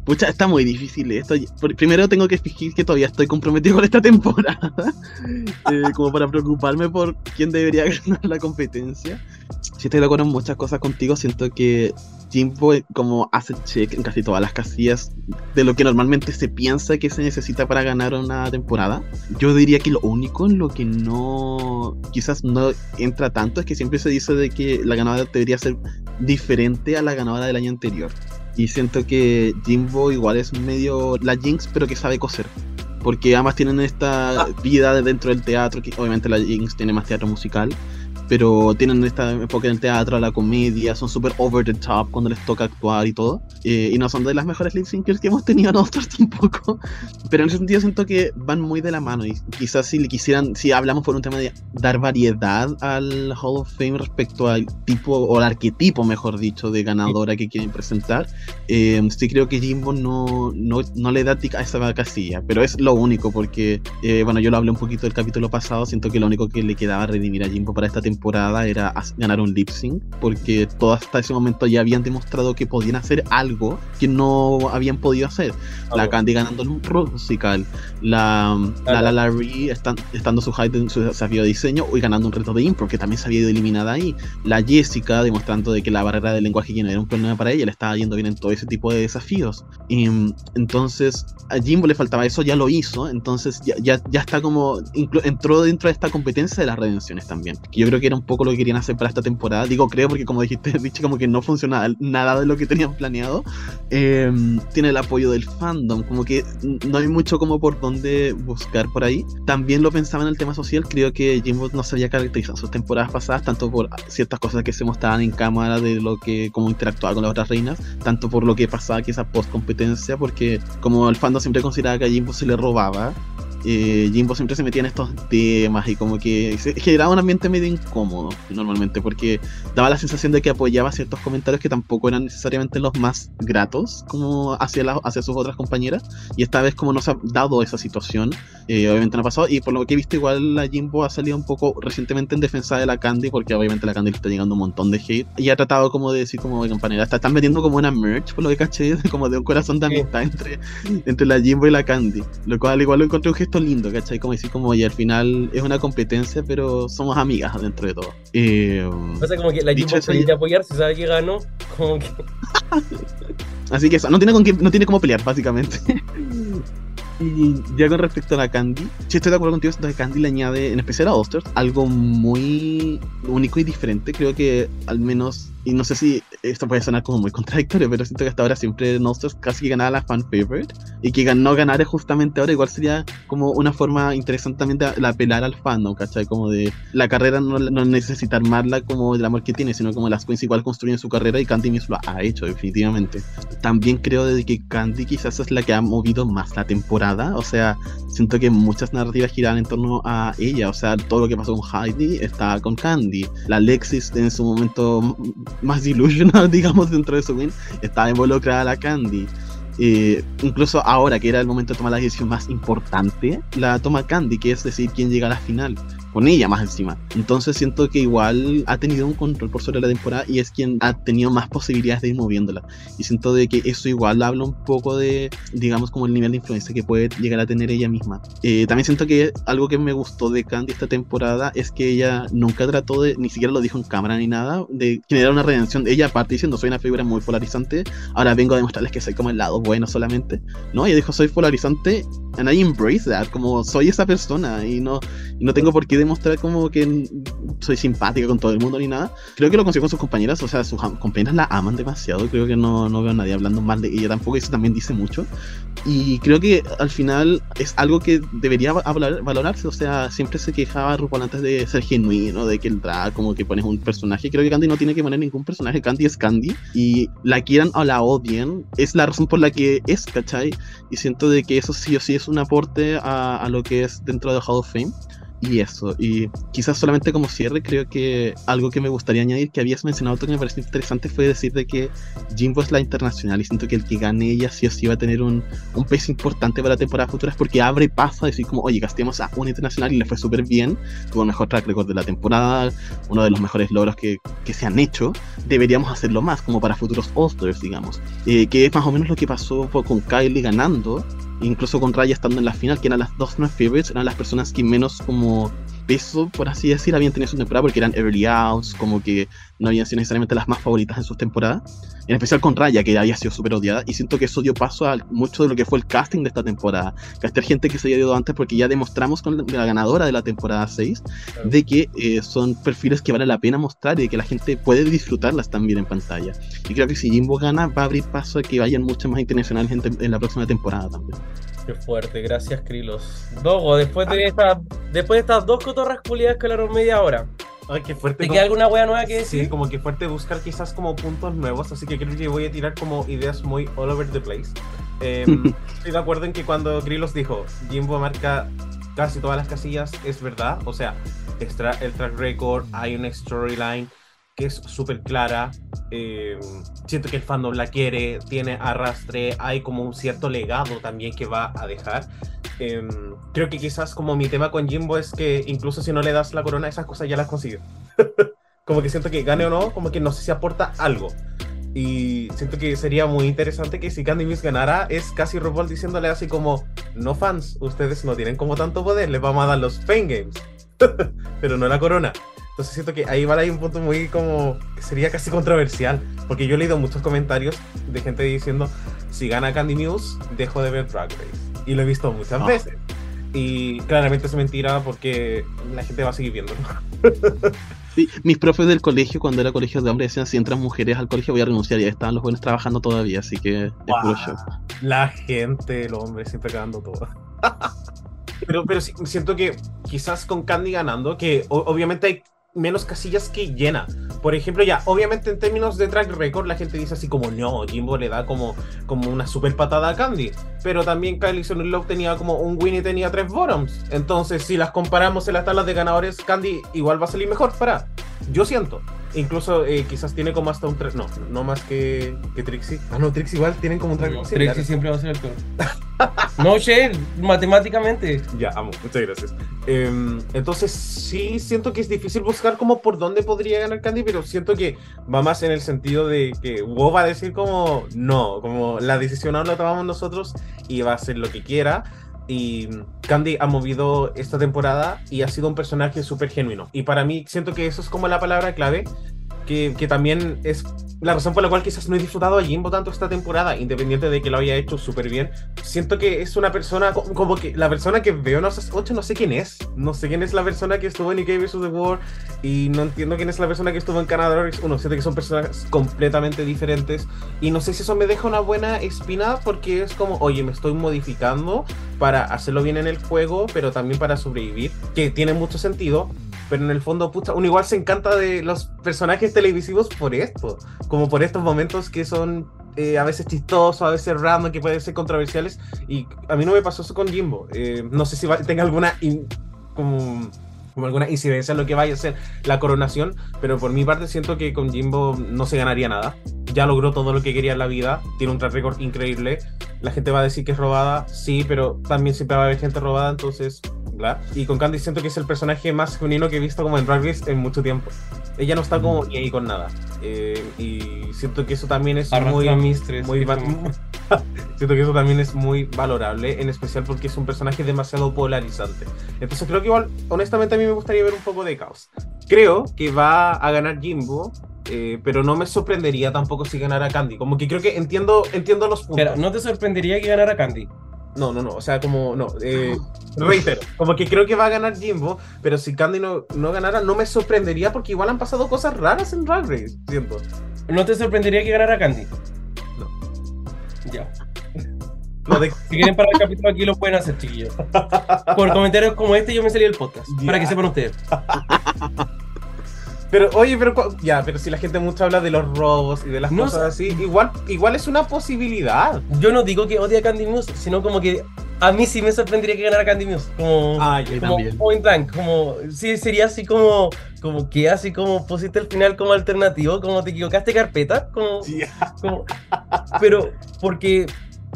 pucha, está muy difícil esto. Primero tengo que fingir que todavía estoy comprometido con esta temporada. eh, como para preocuparme por quién debería ganar la competencia. Si estoy de acuerdo en muchas cosas contigo, siento que Jimbo como hace check en casi todas las casillas de lo que normalmente se piensa que se necesita para ganar una temporada. Yo diría que lo único en lo que no quizás no entra tanto es que siempre se dice de que la ganadora debería ser diferente a la ganadora del año anterior. Y siento que Jimbo igual es medio la Jinx, pero que sabe coser. Porque ambas tienen esta vida de dentro del teatro, que obviamente la Jinx tiene más teatro musical, pero tienen esta enfoque en el teatro, la comedia, son súper over the top cuando les toca actuar y todo. Eh, y no son de las mejores lip syncers que hemos tenido nosotros tampoco. Pero en ese sentido siento que van muy de la mano y quizás si le quisieran, si hablamos por un tema de dar variedad al Hall of Fame respecto al tipo o al arquetipo, mejor dicho, de ganadora que quieren presentar, eh, sí creo que Jimbo no, no, no le da tic a esa casilla, pero es lo único porque, eh, bueno, yo lo hablé un poquito del capítulo pasado, siento que lo único que le quedaba redimir a Jimbo para esta temporada temporada era ganar un lip sync, porque todos hasta ese momento ya habían demostrado que podían hacer algo que no habían podido hacer. La Candy ganando el musical, la la, la Larry estando su height en su desafío de diseño y ganando un reto de impro, que también se había ido eliminada ahí. La Jessica demostrando de que la barrera del lenguaje ya no era un problema para ella, le estaba yendo bien en todo ese tipo de desafíos. Y, entonces a Jimbo le faltaba eso, ya lo hizo, entonces ya, ya, ya está como entró dentro de esta competencia de las redenciones también. Que yo creo que era un poco lo que querían hacer para esta temporada. Digo, creo, porque como dijiste, dicho como que no funciona nada de lo que tenían planeado. Eh, tiene el apoyo del fandom, como que no hay mucho como por dónde buscar por ahí. También lo pensaba en el tema social, creo que Jimbo no se había caracterizado sus temporadas pasadas, tanto por ciertas cosas que se mostraban en cámara de lo que, cómo interactuaba con las otras reinas, tanto por lo que pasaba quizás post competencia, porque como el fandom siempre consideraba que a Jimbo se le robaba, eh, Jimbo siempre se metía en estos temas y como que se generaba un ambiente medio incómodo normalmente porque daba la sensación de que apoyaba ciertos comentarios que tampoco eran necesariamente los más gratos como hacia, la- hacia sus otras compañeras y esta vez como no se ha dado esa situación eh, obviamente no ha pasado y por lo que he visto igual la Jimbo ha salido un poco recientemente en defensa de la Candy porque obviamente la Candy le está llegando un montón de hate y ha tratado como de decir como oigan panera está- están vendiendo como una merch por lo que caché como de un corazón de amistad entre, entre la Jimbo y la Candy lo cual igual lo encontré un gesto lindo ¿cachai? como decir como oye al final es una competencia pero somos amigas dentro de todo eh, O sea, como que la Jimbo tiene ya- que apoyar si sabe que ganó. Como que. Así que eso, no tiene, con qué- no tiene cómo pelear, básicamente. y ya con respecto a la Candy, sí estoy de acuerdo contigo, que Candy le añade, en especial a Osters, algo muy único y diferente. Creo que al menos, y no sé si esto puede sonar como muy contradictorio, pero siento que hasta ahora siempre en Osters casi ganaba la fan favorite. Y que no ganar justamente ahora igual sería como una forma interesante también de, apelar al fandom, ¿cachai? Como de la carrera no, no necesita armarla como el amor que tiene, sino como las queens igual construyen su carrera y Candy mismo lo ha hecho, definitivamente. También creo de que Candy quizás es la que ha movido más la temporada, o sea, siento que muchas narrativas giran en torno a ella, o sea, todo lo que pasó con Heidi está con Candy. La Alexis en su momento más delusional, digamos, dentro de su win, estaba involucrada la Candy. Eh, incluso ahora que era el momento de tomar la decisión más importante, la toma Candy, que es decir quién llega a la final, con ella más encima. Entonces siento que igual ha tenido un control por sobre la temporada y es quien ha tenido más posibilidades de ir moviéndola. Y siento de que eso igual habla un poco de, digamos, como el nivel de influencia que puede llegar a tener ella misma. Eh, también siento que algo que me gustó de Candy esta temporada es que ella nunca trató de, ni siquiera lo dijo en cámara ni nada, de generar una redención. Ella aparte diciendo soy una figura muy polarizante, ahora vengo a demostrarles que soy como el lado bueno solamente. No, ella dijo soy polarizante and I embrace that, como soy esa persona y no, no tengo por qué demostrar como que soy simpática con todo el mundo ni nada. Creo que lo consiguió con sus compañeras, o sea, sus compañeras la aman demasiado, creo que no, no veo a nadie hablando mal de ella tampoco, eso también dice mucho. Y creo que al final es algo que debería valorarse, o sea, siempre se quejaba RuPaul antes de ser genuino, de que el drag como que pones un personaje, creo que Candy no tiene que poner ningún personaje, Candy es Candy, y la quieran o la odien, es la razón por la que es, ¿cachai? Y siento de que eso sí o sí es un aporte a, a lo que es dentro de Hall of Fame. Y eso, y quizás solamente como cierre, creo que algo que me gustaría añadir, que habías mencionado tú que me pareció interesante, fue decir de que Jimbo es la internacional y siento que el que gane ella sí o sí va a tener un, un peso importante para temporadas futuras porque abre paso a decir como, oye, gastemos a una internacional y le fue súper bien, tuvo el mejor track record de la temporada, uno de los mejores logros que, que se han hecho, deberíamos hacerlo más como para futuros All-Stars, digamos, Eh, que es más o menos lo que pasó con Kylie ganando, incluso con Raya estando en la final, que eran las dos no favorites, eran las personas que menos como peso, por así decir, habían tenido su temporada porque eran early outs, como que no habían sido necesariamente las más favoritas en sus temporadas, en especial con Raya, que había sido súper odiada, y siento que eso dio paso a mucho de lo que fue el casting de esta temporada, castear gente que se había ido antes porque ya demostramos con la, ganadora de la temporada 6 de que eh, son perfiles que vale la pena mostrar y de que la gente puede disfrutarlas también en pantalla. Y creo que si Jimbo gana, va a abrir paso a que vayan muchos más internacionales en, en la próxima temporada también. Qué fuerte, gracias Krilos. Dogo, después de, esta, después de estas dos cotorras culiadas que hablaron media hora, Ay, qué fuerte. ¿te queda alguna wea nueva que Sí, decir? como que fuerte buscar quizás como puntos nuevos, así que creo que voy a tirar como ideas muy all over the place. Em, estoy de acuerdo en que cuando Grillos dijo Jimbo marca casi todas las casillas, es verdad, o sea, extra, el track record, hay una storyline es súper clara, em, siento que el fandom la quiere, tiene arrastre, hay como un cierto legado también que va a dejar. Em, creo que quizás como mi tema con Jimbo es que incluso si no le das la corona, esas cosas ya las consigue. como que siento que gane o no, como que no sé si aporta algo. Y siento que sería muy interesante que si Candy Muse ganara, es casi RuPaul diciéndole así como, no fans, ustedes no tienen como tanto poder, les vamos a dar los Fame Games, pero no la corona. Entonces siento que ahí va ahí un punto muy como, que sería casi controversial, porque yo he leído muchos comentarios de gente diciendo, si gana Candy Muse, dejo de ver Drag Race. Y lo he visto muchas Ah. veces. Y claramente es mentira porque la gente va a seguir viéndolo. Sí, mis profes del colegio, cuando era colegio de hombres, decían: si entran mujeres al colegio, voy a renunciar. Y ahí estaban los buenos trabajando todavía, así que es puro Guau. show. La gente, el hombre, siempre cagando todo. pero, pero sí, siento que quizás con Candy ganando, que obviamente hay menos casillas que llena. Por ejemplo, ya, obviamente en términos de track record, la gente dice así como, no, Jimbo le da como, como una super patada a Candy. Pero también Kylie Sonic Love tenía como un win y tenía tres bottoms. Entonces, si las comparamos en las tablas de ganadores, Candy igual va a salir mejor para. Yo siento. Incluso eh, quizás tiene como hasta un track. No, no más que, que Trixie. Ah, no, Trixie igual tienen como un track. No, sí, Trixie siempre va a ser el peor. no, Shane, matemáticamente. Ya, amo, muchas gracias. Em, entonces, sí siento que es difícil buscar como por dónde podría ganar Candy, pero siento que va más en el sentido de que WoW va a decir como no, como la decisión ahora la tomamos nosotros y va a hacer lo que quiera. Y Candy ha movido esta temporada y ha sido un personaje súper genuino. Y para mí siento que eso es como la palabra clave, que, también es la razón por la cual quizás no he disfrutado a Jimbo tanto esta temporada, independiente de que lo haya hecho súper bien. Siento que es una persona, co- como que la persona que veo en esas 8 no sé quién es. No sé quién es la persona que estuvo en Ikea vs. The World y no entiendo quién es la persona que estuvo en Canadá Heroics 1. Siento que son personas completamente diferentes y no sé si eso me deja una buena espina porque es como, oye, me estoy modificando para hacerlo bien en el juego, pero también para sobrevivir, que tiene mucho sentido. Pero en el fondo, puta, uno igual se encanta de los personajes televisivos por esto. Como por estos momentos que son eh, a veces chistosos, a veces random, que pueden ser controversiales. Y a mí no me pasó eso con Jimbo. Eh, no sé si va- tenga alguna in- como, como alguna incidencia en lo que vaya a ser la coronación, pero por mi parte siento que con Jimbo no se ganaría nada. Ya logró todo lo que quería en la vida, tiene un track record increíble. La gente va a decir que es robada, sí, pero también siempre va a haber gente robada, entonces, Y con Candy siento que es el personaje más genuino que he visto como en Drag Race en mucho tiempo. Ella no está como ni ahí con nada. Eh, y siento que eso también es muy, Mistress. muy siento que eso también es muy valorable, en especial porque es un personaje demasiado polarizante. Entonces creo que igual, honestamente a mí me gustaría ver un poco de caos. Creo que va a ganar Jimbo, eh, pero no me sorprendería tampoco si ganara Candy. Como que creo que entiendo, entiendo los puntos. Espera, ¿no te sorprendería que ganara Candy? No, no, no, o sea, como, no, eh, reitero, como que creo que va a ganar Jimbo, pero si Candy no, no ganara, no me sorprendería porque igual han pasado cosas raras en Drag Race, siento. ¿No te sorprendería que ganara Candy? No. Ya. De, Si quieren parar el capítulo aquí lo pueden hacer, chiquillos. Por comentarios como este yo me salí del podcast. Para que sepan ustedes. pero, oye, pero, ya, pero si la gente mucho habla de los robos y de las No cosas así, igual, igual es una posibilidad. Yo no digo que odie a Candy Muse, sino como que a mí sí me sorprendería que ganara Candy Muse. Como, Ah, ya. como también. point blank, como sí sería así como como que así como pusiste el final como alternativo, como te equivocaste carpeta, como, Ya. como- pero porque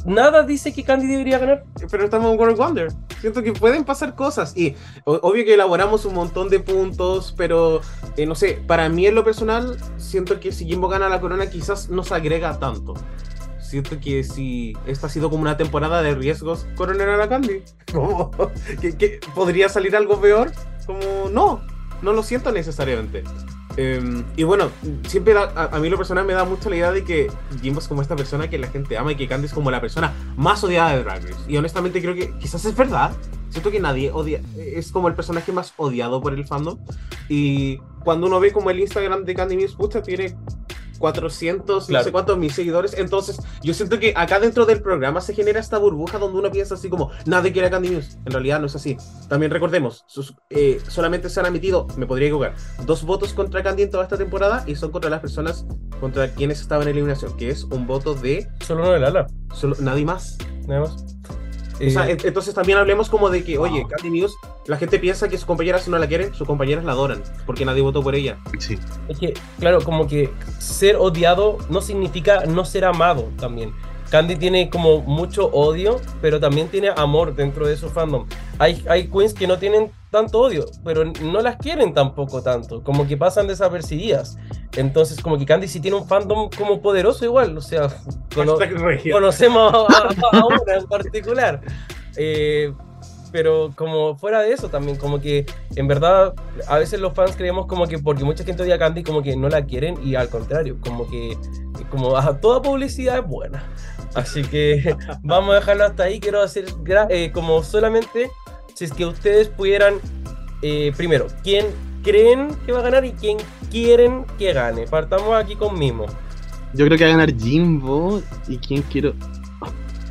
nada dice que Candy debería ganar. pero estamos en World Wonder. Siento que pueden pasar cosas. Y o- obvio que elaboramos un montón de puntos, pero eh, no sé, para mí en lo personal, siento que si Jimbo gana la corona, quizás no se agrega tanto. Siento que si esta ha sido como una temporada de riesgos, coronar a la Candy. Como, que, que podría salir algo peor. Como, no, no lo siento necesariamente. Em, y bueno, siempre da- a, a mí lo personal me da mucho la idea de que Jimbo es como esta persona que la gente ama y que Candy es como la persona más odiada de Drag Race. Y honestamente creo que quizás es verdad. Siento que nadie odia, es como el personaje más odiado por el fandom. Y cuando uno ve como el Instagram de Candy Muse, pucha, tiene 400, Claro. no sé cuántos mil seguidores. Entonces, yo siento que acá dentro del programa se genera esta burbuja donde uno piensa así como, nadie quiere a Candy Muse. En realidad no es así. También recordemos, sus- eh, solamente se han emitido, me podría equivocar, dos votos contra Candy en toda esta temporada y son contra las personas contra quienes estaban en eliminación, que es un voto de Solo uno de Lala, solo, nadie más. nada más. O sea, Eh, en- entonces también hablemos como de que, oye, Candy Muse, la gente piensa que sus compañeras no la quieren, sus compañeras la adoran, porque nadie votó por ella. Sí. Es que, claro, como que ser odiado no significa no ser amado también. Candy tiene como mucho odio, pero también tiene amor dentro de su fandom. Hay, hay queens que no tienen tanto odio, pero no las quieren tampoco tanto, como que pasan desapercibidas. Entonces, como que Candy sí tiene un fandom como poderoso igual, o sea, cono- conocemos a, a- a una en particular. Eh, pero como fuera de eso también, como que en verdad a veces los fans creemos como que porque mucha gente odia a Candy como que no la quieren y al contrario, como que como a toda publicidad es buena. Así que vamos a dejarlo hasta ahí. Quiero hacer eh, como solamente si es que ustedes pudieran eh, primero, ¿quién creen que va a ganar y quién quieren que gane? Partamos aquí con Mimo. Yo creo que va a ganar Jimbo. ¿Y quién quiero?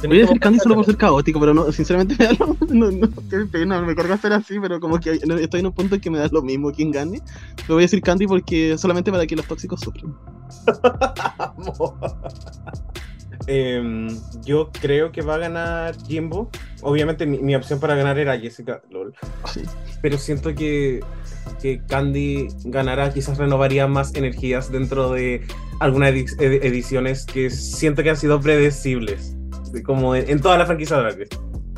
Voy a decir Candy solo por ser caótico, pero no, sinceramente me da lo no, no, qué pena, me carga ser así, pero como que estoy en un punto en que me da lo mismo quien gane. Pero voy a decir Candy porque solamente para que los tóxicos sufran. Em, yo creo que va a ganar Jimbo. Obviamente mi, mi opción para ganar era Jessica, lol. Sí. Pero siento que, que Candy ganará, quizás renovaría más energías dentro de algunas edi- ed- ediciones que siento que han sido predecibles. de- Como en, en toda la franquicia de.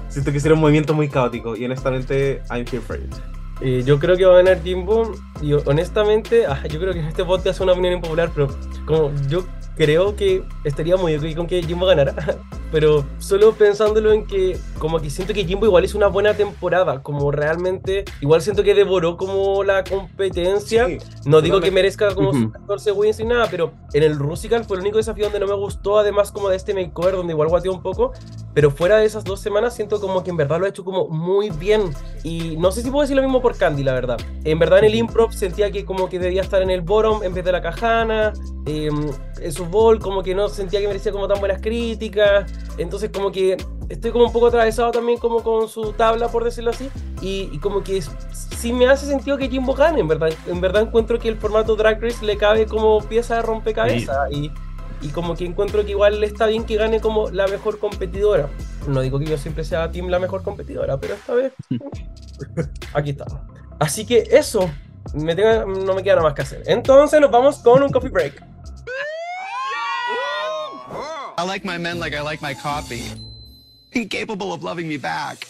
Siento que será un movimiento muy caótico y honestamente, I'm here for it. Eh, yo creo que va a ganar Jimbo. Y honestamente, ah, yo creo que en este podcast es una opinión impopular, pero como yo creo que estaría muy ok con que Jimbo ganara. Pero solo pensándolo en que, como que siento que Jimbo igual hizo una buena temporada. Como realmente, igual siento que devoró como la competencia. Sí, No digo que merezca como Ujú. sus 14 wins ni nada, pero en el Rusical fue el único desafío donde no me gustó, además como de este makeover donde igual guateó un poco, pero fuera de esas dos semanas siento como que en verdad lo ha hecho como muy bien y no sé si puedo decir lo mismo por Candy, la verdad. En verdad en el improv sentía que como que debía estar en el bottom en vez de la cajana, eh, en su ball como que no sentía que merecía como tan buenas críticas, entonces como que estoy como un poco atravesado también como con su tabla, por decirlo así, y, y como que s- sí me hace sentido que Jimbo gane, en verdad. En verdad encuentro que el formato Drag Race le cabe como pieza de rompecabezas y, y como que encuentro que igual le está bien que gane como la mejor competidora. No digo que yo siempre sea Team la mejor competidora, pero esta vez aquí está. Así que eso, me no me queda nada más que hacer. Entonces nos vamos con un coffee break. I like my men like I like my coffee. Incapable of loving me back.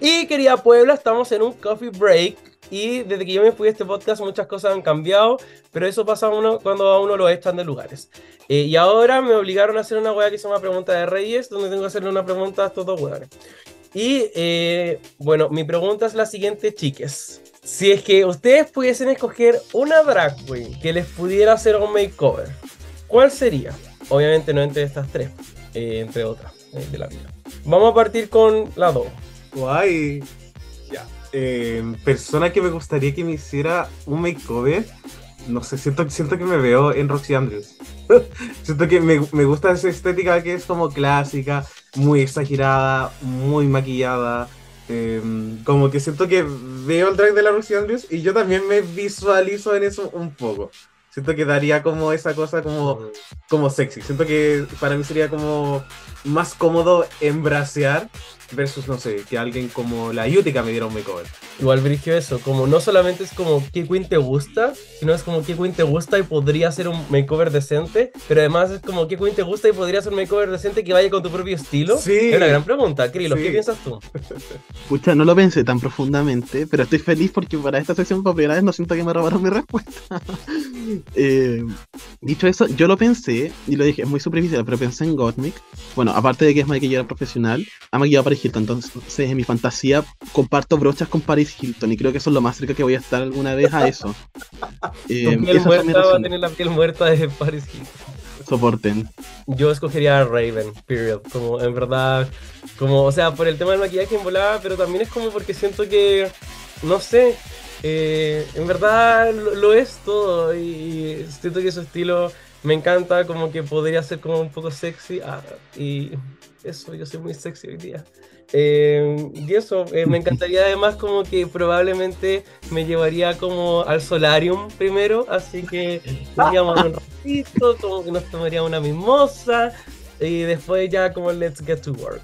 Y querida Puebla, estamos en un coffee break. Y desde que yo me fui de este podcast muchas cosas han cambiado, pero eso pasa a uno cuando a uno lo echan de lugares. Eh, y ahora me obligaron a hacer una weá que se llama pregunta de Reyes, donde tengo que hacerle una pregunta a estos dos weones. Y eh, bueno, mi pregunta es la siguiente, chiques. Si es que ustedes pudiesen escoger una drag queen que les pudiera hacer un makeover, ¿cuál sería? Obviamente no entre estas tres, eh, entre otras eh, de la vida. Vamos a partir con la 2. Guay. Eh, persona que me gustaría que me hiciera un makeover. No sé, siento, siento que me veo en Roxy Andrews. siento que me, me gusta esa estética que es como clásica, muy exagerada, muy maquillada. eh, como que siento que veo el drag de la Roxy Andrews y yo también me visualizo en eso un poco. Siento que daría como esa cosa como como sexy. Siento que para mí sería como más cómodo embracear versus, no sé, que alguien como la Yutica me diera un makeover. Igual Brigio eso, como no solamente es como qué queen te gusta, sino es como qué queen te gusta y podría ser un makeover decente, pero además es como qué queen te gusta y podría ser un makeover decente que vaya con tu propio estilo. Sí. Es una gran pregunta, Krilo, ¿qué Sí. piensas tú? Pucha, no lo pensé tan profundamente, pero estoy feliz porque para esta sección por primera vez no siento que me robaron mi respuesta. Eh, dicho eso, yo lo pensé y lo dije, es muy superficial, pero pensé en Gottmik. Bueno, aparte de que es maquilladora profesional, ha maquillado a Paris Hilton, entonces en mi fantasía comparto brochas con Paris Hilton y creo que eso es lo más cerca que voy a estar alguna vez a eso. Eh, piel muerta va a tener la piel muerta de Paris Hilton. Soporten. Yo escogería a Raven, period. Como en verdad, como, o sea, por el tema del maquillaje en volada, pero también es como porque siento que, no sé, eh, en verdad lo, lo es todo y siento que su estilo me encanta, como que podría ser como un poco sexy. ah, y eso, yo soy muy sexy hoy día. Eh, y eso, eh, me encantaría además como que probablemente me llevaría como al solarium primero, así que iríamos un ratito, como que nos tomaría una mimosa y después ya como let's get to work.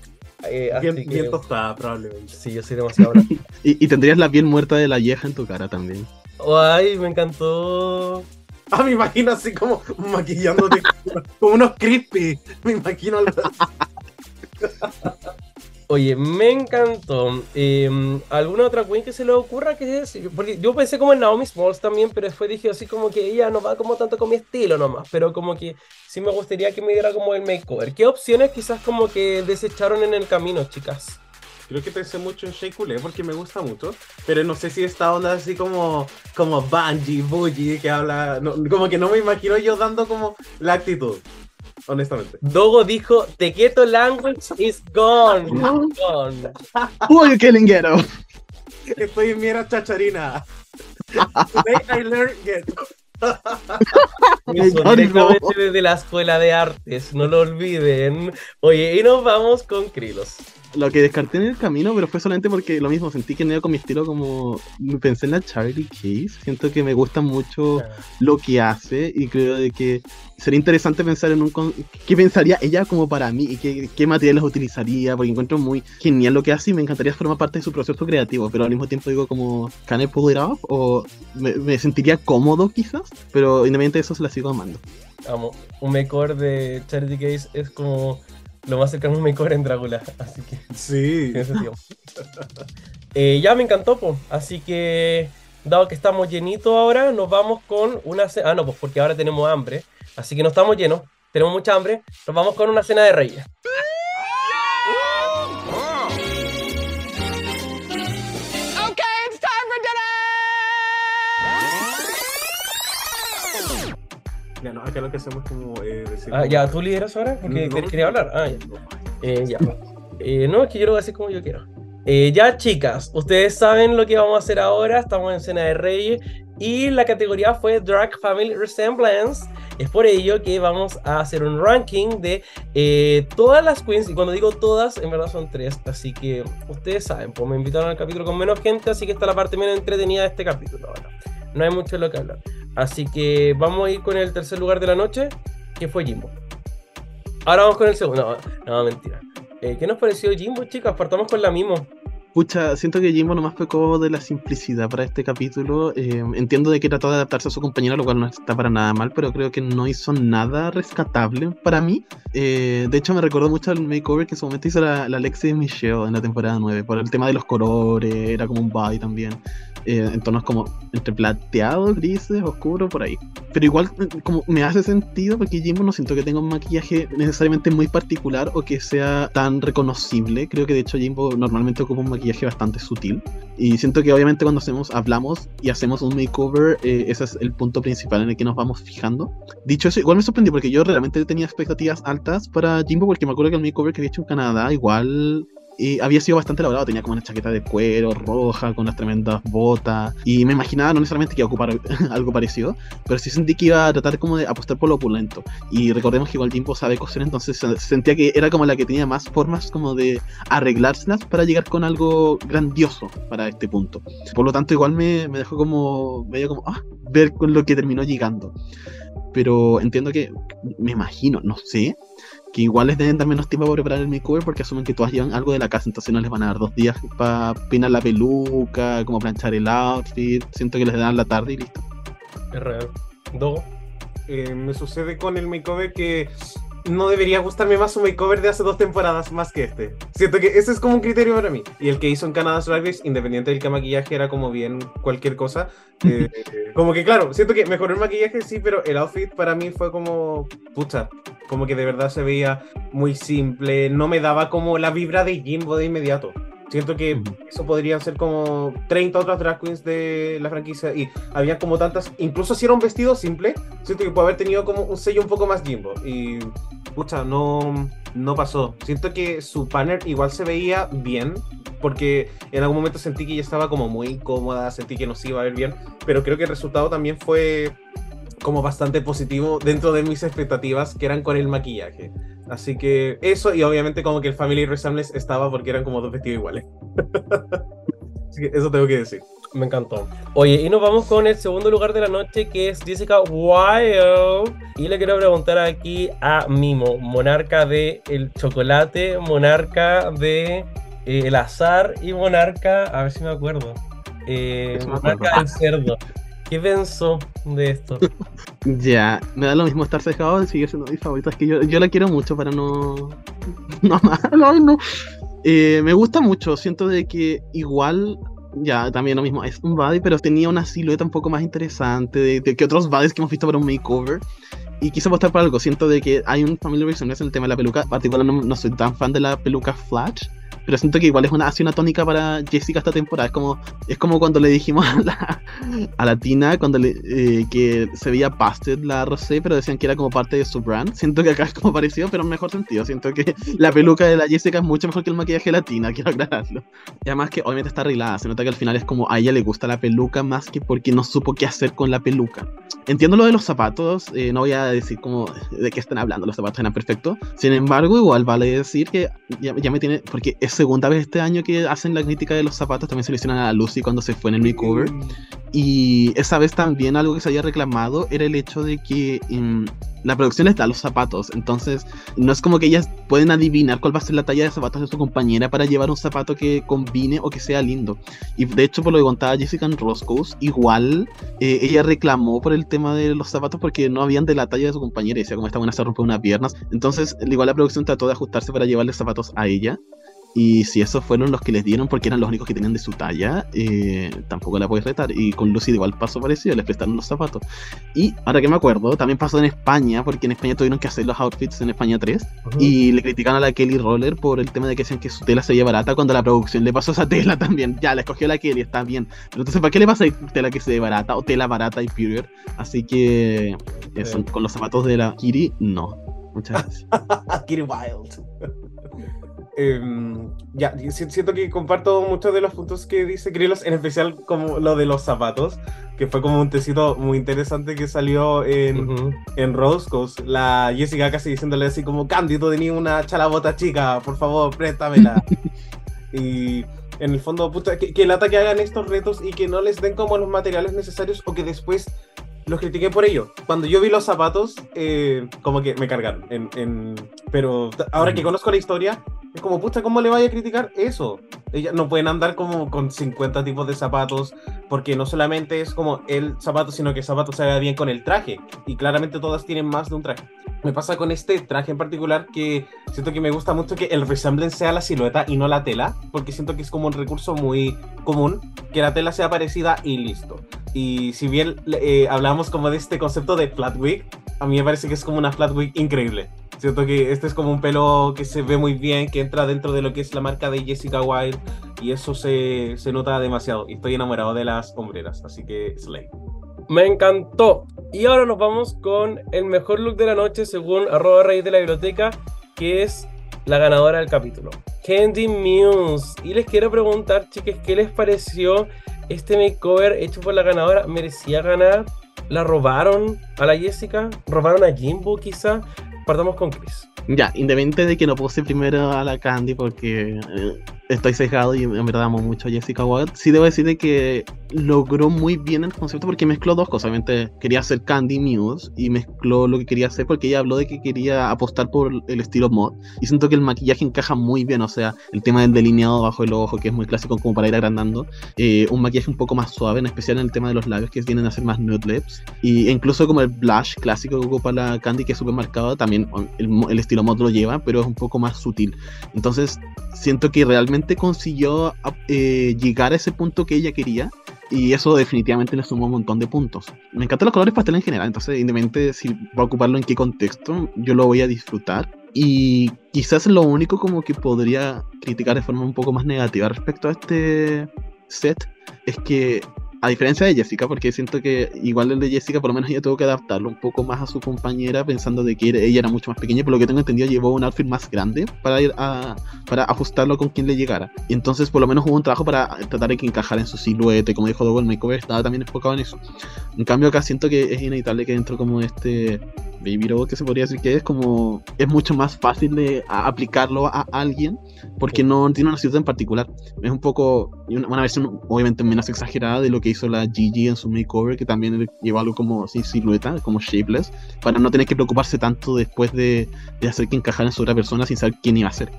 Eh, así Bien, que, bien tostada, probablemente. sí, yo soy demasiado bravo. Y, y tendrías la piel muerta de la vieja en tu cara también. Ay, me encantó. Ah, me imagino así como maquillándote como unos crispy. Me imagino algo. Oye, me encantó. Eh, ¿Alguna otra queen que se le ocurra que es? Porque yo pensé como en Naomi Smalls también, pero después dije así como que ella no va como tanto con mi estilo nomás. Pero como que sí me gustaría que me diera como el makeover. ¿Qué opciones quizás como que desecharon en el camino, chicas? Creo que pensé mucho en Shea Coulee porque me gusta mucho, pero no sé si esta onda así como, como Bungie, Bougie, que habla, no, como que no me imagino yo dando como la actitud, honestamente. Dogo dijo, The ghetto language is gone. gone. Who are you killing ghetto? Estoy en mi era chacharina. Today I learned ghetto. Eso, directamente desde la escuela de artes, no lo olviden. Oye, y nos vamos con Krilos. Lo que descarté en el camino, pero fue solamente porque lo mismo, sentí que no iba con mi estilo como... Pensé en la Charlie Case, siento que me gusta mucho lo que hace y creo de que sería interesante pensar en un... con- ¿Qué pensaría ella como para mí y qué, qué materiales utilizaría? Porque encuentro muy genial lo que hace y me encantaría formar parte de su proceso creativo, pero al mismo tiempo digo como, ¿can I pull it off? O me, me sentiría cómodo quizás, pero independientemente de eso se la sigo amando. Amo. Un makeover de Charity Case es como lo más cercano a un makeover en Drácula. Así que Sí. sentido. Eh, ya me encantó, po. Así que, dado que estamos llenitos ahora, nos vamos con una cena. Ah, no, pues porque ahora tenemos hambre. Así que no estamos llenos, tenemos mucha hambre. Nos vamos con una cena de reyes. Ya, no, acá lo que hacemos como eh, decir. Ah, ya, ¿tú lideras ahora? Porque No, quer- quería hablar. Ah, ya. no. Eh, ya. Eh, no, es que yo lo voy a decir como yo quiero. Eh, ya, chicas, ustedes saben lo que vamos a hacer ahora. Estamos en Cena de Reyes y la categoría fue Drag Family Resemblance. Es por ello que vamos a hacer un ranking de eh, todas las queens. Y cuando digo todas, en verdad son tres. Así que ustedes saben, pues me invitaron al capítulo con menos gente. Así que está la parte menos entretenida de este capítulo. ahora. No hay mucho de lo que hablar. Así que vamos a ir con el tercer lugar de la noche, que fue Jimbo. Ahora vamos con el segundo. No, no mentira. Eh, ¿Qué nos pareció Jimbo, chicas? Partamos con la Mimo. Pucha, siento que Jimbo nomás pecó de la simplicidad para este capítulo. Eh, entiendo de que trató de adaptarse a su compañera, lo cual no está para nada mal, pero creo que no hizo nada rescatable para mí. Eh, de hecho, me recordó mucho al makeover que en su momento hizo la, la Alexis Michelle en la temporada 9, por el tema de los colores, era como un body también. Eh, en tonos como entre plateados, grises, oscuro, por ahí. Pero igual, eh, como me hace sentido porque Jimbo no siento que tenga un maquillaje necesariamente muy particular o que sea tan reconocible. Creo que de hecho Jimbo normalmente ocupa un maquillaje bastante sutil. Y siento que obviamente cuando hacemos, hablamos y hacemos un makeover, eh, ese es el punto principal en el que nos vamos fijando. Dicho eso, igual me sorprendió porque yo realmente tenía expectativas altas para Jimbo porque me acuerdo que el makeover que había hecho en Canadá igual y había sido bastante elaborado, tenía como una chaqueta de cuero roja con unas tremendas botas y me imaginaba no necesariamente que iba a ocupar algo parecido, pero sí sentí que iba a tratar como de apostar por lo opulento y recordemos que igual Jimbo sabe coser, entonces se- sentía que era como la que tenía más formas como de arreglárselas para llegar con algo grandioso para este punto. Por lo tanto igual me, me dejó como, medio como, ah, ver con lo que terminó llegando. Pero entiendo que, me imagino, no sé, que igual les deben dar menos tiempo para preparar el makeover porque asumen que todas llevan algo de la casa, entonces no les van a dar dos días para peinar la peluca, como planchar el outfit. Siento que les dan la tarde y listo. Es real. Dogo. Eh, me sucede con el makeover que no debería gustarme más su makeover de hace dos temporadas más que este. Siento que ese es como un criterio para mí. Y el que hizo en Canadá Race, independiente del que maquillaje era como bien cualquier cosa. eh, como que claro, siento que mejoró el maquillaje sí, pero el outfit para mí fue como pucha. Como que de verdad se veía muy simple. No me daba como la vibra de Jimbo de inmediato. Siento que eso podrían ser como 30 otras drag queens de la franquicia y había como tantas, incluso si era un vestido simple, siento que puede haber tenido como un sello un poco más Jimbo y pucha, no, no pasó. Siento que su panel igual se veía bien porque en algún momento sentí que ella estaba como muy cómoda, sentí que no se iba a ver bien, pero creo que el resultado también fue como bastante positivo dentro de mis expectativas que eran con el maquillaje. Así que eso, y obviamente como que el Family Resemblance estaba porque eran como dos vestidos iguales. Así que eso tengo que decir. Me encantó. Oye, y nos vamos con el segundo lugar de la noche, que es Jessica Wild. Y le quiero preguntar aquí a Mimo, monarca de el chocolate, monarca de eh, el azar y monarca, a ver si me acuerdo, eh, Eso me acuerdo. monarca del cerdo. ¿Qué pensó de esto? Ya, me da lo mismo estar cejado seguir siendo mi favorita. Es que yo, yo la quiero mucho para no. No, no, no. Eh, me gusta mucho. Siento de que igual. Ya, también lo mismo. Es un body, pero tenía una silueta un poco más interesante de, de que otros bodies que hemos visto para un makeover. Y quise apostar por algo. Siento de que hay un family resemblance en el tema de la peluca. Particular, no, no soy tan fan de la peluca flash. Pero siento que igual es una, así una tónica para Jessica esta temporada. Es como, es como cuando le dijimos a la, a la Tina cuando le, eh, que se veía busted la Rosé, pero decían que era como parte de su brand. Siento que acá es como parecido, pero en mejor sentido. Siento que la peluca de la Jessica es mucho mejor que el maquillaje de la Tina, quiero aclararlo. Y además que obviamente está arreglada, se nota que al final es como a ella le gusta la peluca más que porque no supo qué hacer con la peluca. Entiendo lo de los zapatos, eh, no voy a decir como de qué están hablando, los zapatos eran perfectos. Sin embargo, igual vale decir que ya, ya, me tiene, porque es segunda vez este año que hacen la crítica de los zapatos, también se le hicieron a Lucy cuando se fue en el makeover. Y esa vez también algo que se había reclamado era el hecho de que um, la producción les da los zapatos, entonces no es como que ellas pueden adivinar cuál va a ser la talla de zapatos de su compañera para llevar un zapato que combine o que sea lindo. Y de hecho, por lo que contaba Jessica en Roscoe's, igual eh, ella reclamó por el tema de los zapatos porque no habían de la talla de su compañera y decía como esta buena se rompe unas piernas. Entonces, igual la producción trató de ajustarse para llevarle zapatos a ella. Y si esos fueron los que les dieron porque eran los únicos que tenían de su talla, eh, tampoco la puedes retar. Y con Lucy igual pasó parecido, les prestaron los zapatos. Y ahora que me acuerdo, también pasó en España, porque en España tuvieron que hacer los outfits en España 3. Uh -huh. Y le criticaron a la Kelly Roller por el tema de que decían que su tela se veía barata cuando la producción le pasó esa tela también. Ya, la escogió la Kelly, está bien. Pero entonces, ¿para qué le pasa tela que se ve barata o tela barata y period? Así que eso, eh. con los zapatos de la Kiri, no. Muchas gracias. Kiri Wild. Eh, ya, siento que comparto muchos de los puntos que dice Krilos, en especial como lo de los zapatos, que fue como un tecito muy interesante que salió en, uh -huh. en Rose Coast. La Jessica casi diciéndole así como, Candy, tú tenías una chalabota chica, por favor, préstamela. y en el fondo, puta, que, que lata que hagan estos retos y que no les den como los materiales necesarios o que después los critiqué por ello. Cuando yo vi los zapatos, eh, como que me cargaron. En, en... Pero ahora que conozco la historia, es como, pucha, ¿cómo le vaya a criticar eso? Ellas no pueden andar como con 50 tipos de zapatos, porque no solamente es como el zapato, sino que el zapato se vea bien con el traje. Y claramente todas tienen más de un traje. Me pasa con este traje en particular que siento que me gusta mucho que el resemblance sea la silueta y no la tela, porque siento que es como un recurso muy común, que la tela sea parecida y listo. Y si bien eh, hablamos como de este concepto de flat wig, a mí me parece que es como una flat wig increíble. Siento que este es como un pelo que se ve muy bien, que entra dentro de lo que es la marca de Jessica Wilde y eso se, se nota demasiado. Y estoy enamorado de las hombreras, así que Slay. Me encantó. Y ahora nos vamos con el mejor look de la noche según arroba raíz de la biblioteca, que es la ganadora del capítulo, Candy Muse. Y les quiero preguntar, chicas, ¿qué les pareció este makeover hecho por la ganadora? ¿Merecía ganar? ¿La robaron a la Jessica? ¿Robaron a Jimbo quizá? Partamos con Chris. Ya, independiente de que no puse primero a la Candy porque eh, estoy sesgado y en verdad amo mucho a Jessica Wild, sí debo decir de que logró muy bien el concepto porque mezcló dos cosas. Obviamente quería hacer Candy Muse y mezcló lo que quería hacer porque ella habló de que quería apostar por el estilo mod. Y siento que el maquillaje encaja muy bien, o sea, el tema del delineado bajo el ojo, que es muy clásico como para ir agrandando. Eh, un maquillaje un poco más suave, en especial en el tema de los labios que vienen a ser más nude lips. Y incluso como el blush clásico que ocupa la Candy, que es súper marcado, también el, el estilo mod lo lleva, pero es un poco más sutil. Entonces siento que realmente consiguió eh, llegar a ese punto que ella quería y eso definitivamente le sumó un montón de puntos. Me encantan los colores pastel en general, entonces independientemente de si va a ocuparlo en qué contexto, yo lo voy a disfrutar. Y quizás lo único como que podría criticar de forma un poco más negativa respecto a este set es que a diferencia de Jessica, porque siento que igual el de Jessica, por lo menos ella tuvo que adaptarlo un poco más a su compañera, pensando de que ella era mucho más pequeña, por lo que tengo entendido llevó un outfit más grande para ir a para ajustarlo con quien le llegara. Y entonces por lo menos hubo un trabajo para tratar de que encajara en su silueta, y como dijo el makeover estaba también enfocado en eso. En cambio acá siento que es inevitable que dentro como este Baby Robot que se podría decir que es como es mucho más fácil de aplicarlo a alguien porque no tiene una ciudad en particular. Es un poco una, una, versión obviamente menos exagerada de lo que hizo la Gigi en su makeover, que también llevó algo como así, silueta, como shapeless, para no tener que preocuparse tanto después de, de hacer que encajara en su otra persona sin saber quién iba a ser.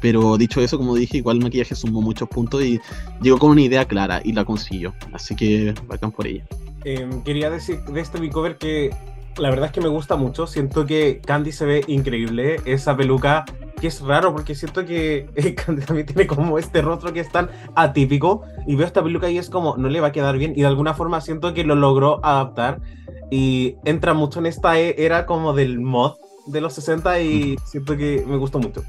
Pero dicho eso, como dije, igual el maquillaje sumó muchos puntos y llegó con una idea clara y la consiguió. Así que bacán por ella. Eh, quería decir de este makeover que la verdad es que me gusta mucho. Siento que Candy se ve increíble. Esa peluca que es raro porque siento que eh, Candy también tiene como este rostro que es tan atípico. Y veo esta peluca y es como, no le va a quedar bien. Y de alguna forma siento que lo logró adaptar. Y entra mucho en esta era como del mod de los 60 y siento que me gustó mucho.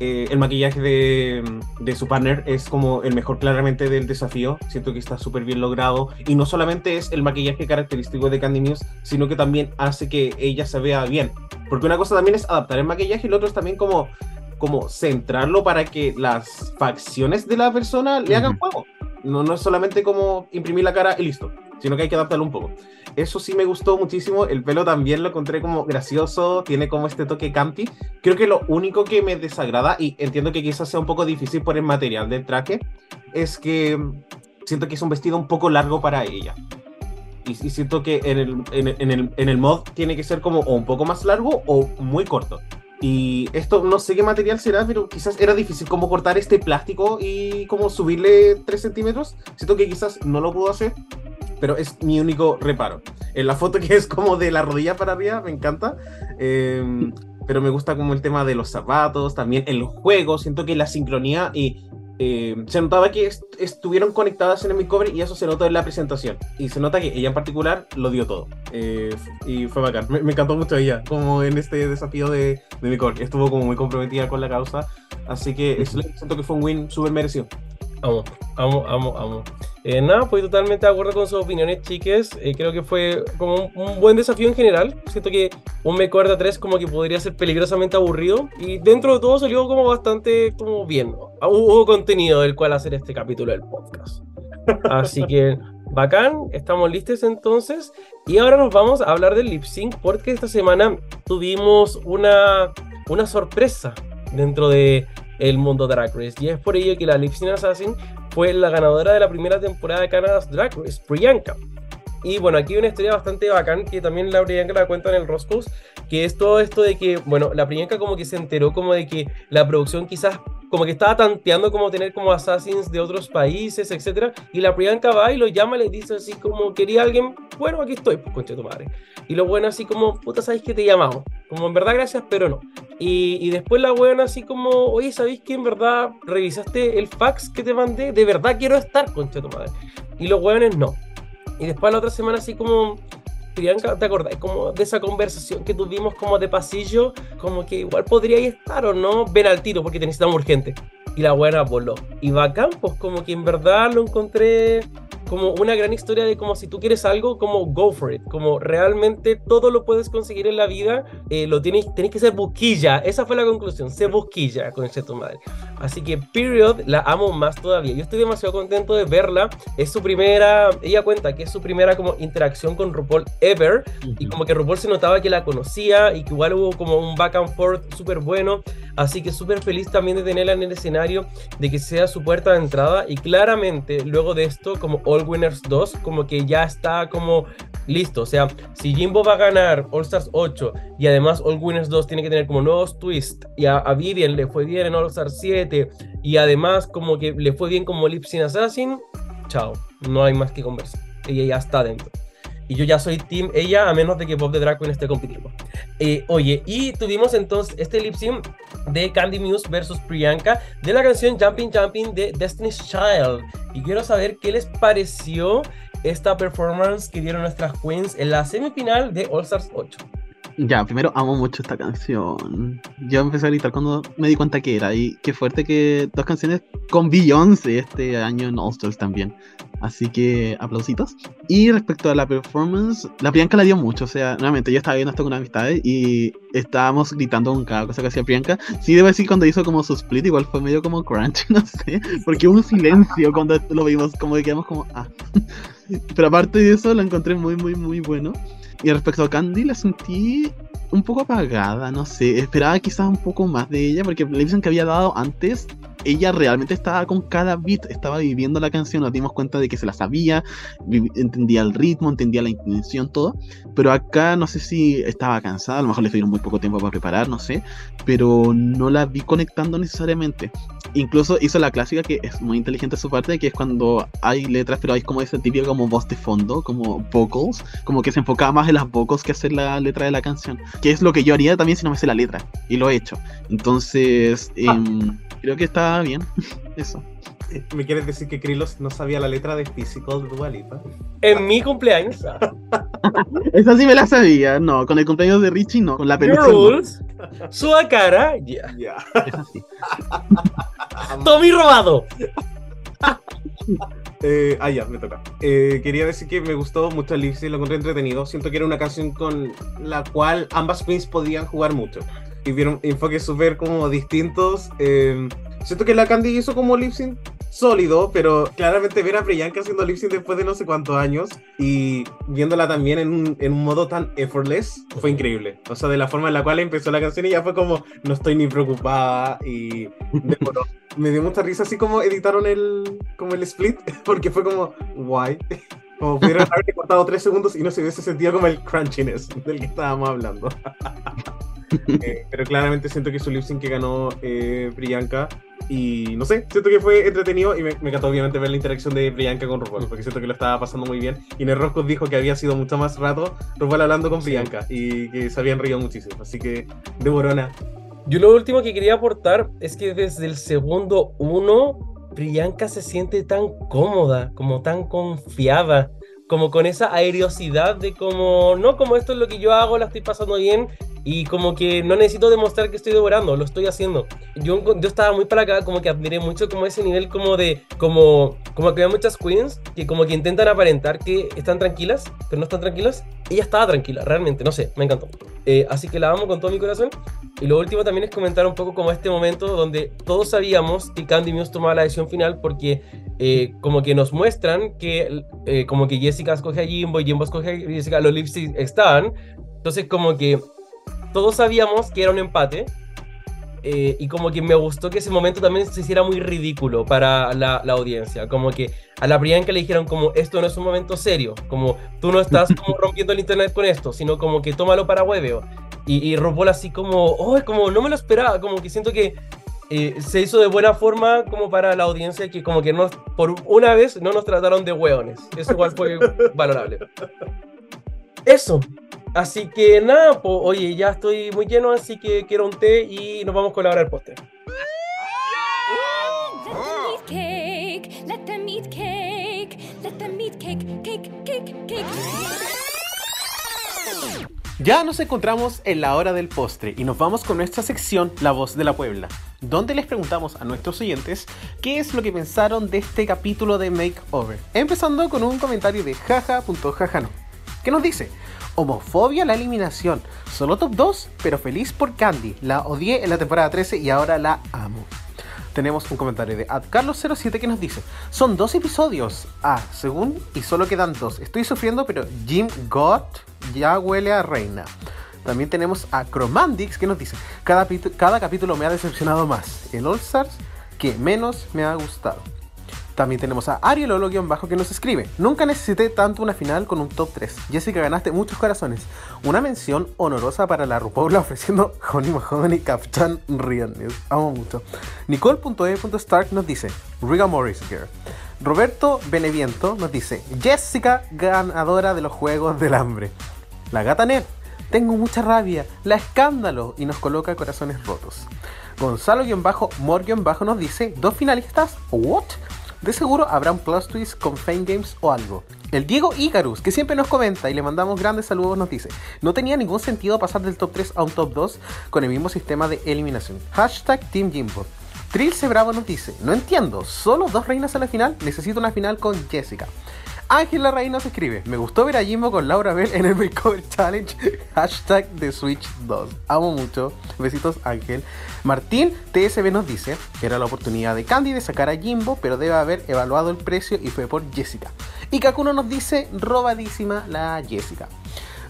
Eh, el maquillaje de, de, su partner es como el mejor claramente del desafío. Siento que está súper bien logrado. Y no solamente es el maquillaje característico de Candy Muse, sino que también hace que ella se vea bien. Porque una cosa también es adaptar el maquillaje y lo otro es también como, como centrarlo para que las facciones de la persona le hagan juego. No, no es solamente como imprimir la cara y listo, sino que hay que adaptarlo un poco. Eso sí me gustó muchísimo. El pelo también lo encontré como gracioso, tiene como este toque campy. Creo que lo único que me desagrada, y entiendo que quizás sea un poco difícil por el material del traje, es que siento que es un vestido un poco largo para ella. Y, y siento que en el, en, el, en el mod tiene que ser como un poco más largo o muy corto. Y esto no sé qué material será, pero quizás era difícil como cortar este plástico y como subirle 3 centímetros. Siento que quizás no lo pudo hacer, pero es mi único reparo. En la foto que es como de la rodilla para arriba, me encanta. Eh, pero me gusta como el tema de los zapatos, también el juego. Siento que la sincronía y eh, se notaba que est estuvieron conectadas en el cover y eso se notó en la presentación. Y se nota que ella en particular lo dio todo. Eh, y fue bacán. Me, me, encantó mucho ella, como en este desafío de, de mi cover. Estuvo como muy comprometida con la causa. Así que siento que fue un win súper merecido. Amo, amo, amo, amo. Eh, nada, pues totalmente de acuerdo con sus opiniones, chiques. Eh, creo que fue como un, un, buen desafío en general. Siento que un me de 3 como que podría ser peligrosamente aburrido. Y dentro de todo salió como bastante como bien. Hubo contenido del cual hacer este capítulo del podcast. Así que bacán, estamos listos entonces. Y ahora nos vamos a hablar del lip sync porque esta semana tuvimos una, una sorpresa dentro de el mundo Drag Race. Y es por ello que la Lip Sync Assassin fue la ganadora de la primera temporada de Canada's Drag Priyanka. Y bueno, aquí hay una historia bastante bacán que también la Priyanka la cuenta en el Roscoe's, que es todo esto de que, bueno, la Priyanka como que se enteró como de que la producción quizás como que estaba tanteando como tener como assassins de otros países, etcétera, y la Priyanka va y lo llama y le dice así como, quería alguien, bueno, aquí estoy, pues concha tu madre. Y lo bueno así como, puta, ¿sabes que te he llamado? Como en verdad gracias, pero no. Y, y después la buena así como, oye, ¿sabéis que en verdad revisaste el fax que te mandé? De verdad quiero estar, concha tu madre. Y los hueones no. Y después la otra semana así como, Priyanka, ¿te acordás? Como de esa conversación que tuvimos como de pasillo, como que igual podría estar o no, ven al tiro porque te necesitamos urgente. Y la buena voló. Y bacán, pues como que en verdad lo encontré como una gran historia de como si tú quieres algo, como go for it, como realmente todo lo puedes conseguir en la vida, eh, lo tienes, tenés que ser busquilla, esa fue la conclusión, ser busquilla con tu madre. Así que Period la amo más todavía, yo estoy demasiado contento de verla, es su primera, ella cuenta que es su primera como interacción con RuPaul ever, uh -huh. y como que RuPaul se notaba que la conocía y que igual hubo como un back and forth súper bueno, así que súper feliz también de tenerla en el escenario, de que sea su puerta de entrada y claramente luego de esto como All Winners 2 como que ya está como listo, o sea, si Jimbo va a ganar All Stars 8 y además All Winners 2 tiene que tener como nuevos twists y a, Vivian le fue bien en All Stars 7 y además como que le fue bien como Lip Sync Assassin, chao, no hay más que conversar, ella ya está dentro. Y yo ya soy team ella, a menos de que Bob de Drag Queen esté compitiendo. Eh, oye, y tuvimos entonces este lip sync de Candy Muse versus Priyanka de la canción Jumping Jumping de Destiny's Child. Y quiero saber qué les pareció esta performance que dieron nuestras queens en la semifinal de All Stars 8. Ya, primero amo mucho esta canción. Yo empecé a gritar cuando me di cuenta que era. Y qué fuerte que dos canciones con Beyoncé este año en All Stars también. Así que aplausitos. Y respecto a la performance, la Priyanka la dio mucho. O sea, nuevamente yo estaba viendo esto con amistades y estábamos gritando con cada cosa que hacía Priyanka. Sí, debo decir, cuando hizo como su split, igual fue medio como crunch, no sé. Porque hubo un silencio cuando lo vimos, como que quedamos como, ah. Pero aparte de eso, lo encontré muy, muy, muy bueno. Y respecto a Candy, la sentí un poco apagada, no sé. Esperaba quizás un poco más de ella, porque la que había dado antes, ella realmente estaba con cada beat, estaba viviendo la canción, nos dimos cuenta de que se la sabía, entendía el ritmo, entendía la intención, todo. Pero acá no sé si estaba cansada, a lo mejor le dieron muy poco tiempo para preparar, no sé. Pero no la vi conectando necesariamente. Incluso hizo la clásica que es muy inteligente su parte, que es cuando hay letras, pero hay como ese típico como voz de fondo, como vocals, como que se enfocaba más en las vocals que hacer la letra de la canción. Que es lo que yo haría también si no me sé la letra. Y lo he hecho. Entonces, eh, creo que está bien. Eso. ¿Me quieres decir que Krilos no sabía la letra de Physical de Dua Lipa? En mi cumpleaños. Esa sí me la sabía, no, con el cumpleaños de Richie no, con la peluca. Rules. Su cara, ya. Sí. Tommy robado. Eh, ah, ya, me toca. Eh, quería decir que me gustó mucho el Lipsy, lo encontré entretenido. Siento que era una canción con la cual ambas queens podían jugar mucho. Y vieron enfoques súper como distintos. Eh, siento que la Candy hizo como lip sync sólido, pero claramente ver a Priyanka haciendo lip sync después de no sé cuántos años y viéndola también en un, en un modo tan effortless fue increíble. O sea, de la forma en la cual empezó la canción y ya fue como, no estoy ni preocupada y me dio mucha risa así como editaron el, como el split, porque fue como, guay. Como pudieron haberle cortado tres segundos y no se hubiese sentido como el crunchiness del que estábamos hablando. Eh, pero claramente siento que su lip sync que ganó eh, Priyanka y no sé, siento que fue entretenido y me, me encantó obviamente ver la interacción de Priyanka con RuPaul porque siento que lo estaba pasando muy bien. Y Nerroscos dijo que había sido mucho más rato RuPaul hablando con Priyanka y que se habían reído muchísimo así que de Borona. Yo lo último que quería aportar es que desde el segundo uno, Priyanka se siente tan cómoda, como tan confiada, como con esa aerosidad de como, no, como esto es lo que yo hago, la estoy pasando bien y como que no necesito demostrar que estoy devorando, lo estoy haciendo. Yo, yo estaba muy para acá, como que admiré mucho como ese nivel como de, como, como que hay muchas queens que como que intentan aparentar que están tranquilas, pero no están tranquilas. Ella estaba tranquila, realmente, no sé, me encantó. Eh, así que la amo con todo mi corazón. Y lo último también es comentar un poco como este momento donde todos sabíamos que Candy Muse tomaba la decisión final porque eh, como que nos muestran que eh, como que Jessica escoge a Jimbo y Jimbo escoge a Jessica, los lipsticks estaban. Entonces como que todos sabíamos que era un empate. eh, y como que me gustó que ese momento también se hiciera muy ridículo para la, la audiencia. Como que a la Priyanka le dijeron como esto no es un momento serio. Como tú no estás como rompiendo el internet con esto, sino como que tómalo para hueveo. Y, y RuPaul así como, oh, como no me lo esperaba. Como que siento que eh, se hizo de buena forma como para la audiencia que como que no, por una vez no nos trataron de hueones. Eso igual fue valorable. Eso. Así que nada, oye, ya estoy muy lleno, así que quiero un té y nos vamos con la hora del postre. Ya nos encontramos en la hora del postre y nos vamos con nuestra sección La Voz de la Puebla, donde les preguntamos a nuestros oyentes qué es lo que pensaron de este capítulo de Makeover. Empezando con un comentario de jaja.jajano, que nos dice, homofobia la eliminación, solo top 2, pero feliz por Candy, la odié en la temporada 13 y ahora la amo. Tenemos un comentario de Carlos07 que nos dice: Son dos episodios. Ah, según, y solo quedan dos. Estoy sufriendo, pero Jim God ya huele a reina. También tenemos a Chromandix que nos dice: cada, cada capítulo me ha decepcionado más. El All Stars que menos me ha gustado. También tenemos a Ariel Olo-Bajo que nos escribe: Nunca necesité tanto una final con un top 3. Jessica ganaste muchos corazones. Una mención honorosa para la RuPaul ofreciendo Honey Mahoney Captain Ryan. Amo mucho. Nicole.e.stark nos dice: Riga Morris Girl. Roberto Beneviento nos dice: Jessica ganadora de los Juegos del Hambre. La gata Ned. Tengo mucha rabia. La escándalo. Y nos coloca corazones rotos. Gonzalo-Morgan-Bajo nos dice: ¿Dos finalistas? ¿What? De seguro habrá un plus twist con Fame Games o algo. El Diego Icarus, que siempre nos comenta y le mandamos grandes saludos, nos dice: No tenía ningún sentido pasar del top 3 a un top 2 con el mismo sistema de eliminación. Hashtag Team Jimbo. Trilce Bravo nos dice: No entiendo, solo dos reinas a la final, necesito una final con Jessica. Ángel Larraín nos escribe: Me gustó ver a Jimbo con Laura Bell en el Makeover Challenge. Hashtag de Switch 2. Amo mucho. Besitos, Ángel. Martín TSB nos dice: Era la oportunidad de Candy de sacar a Jimbo, pero debe haber evaluado el precio y fue por Jessica. Y Kakuno nos dice: Robadísima la Jessica.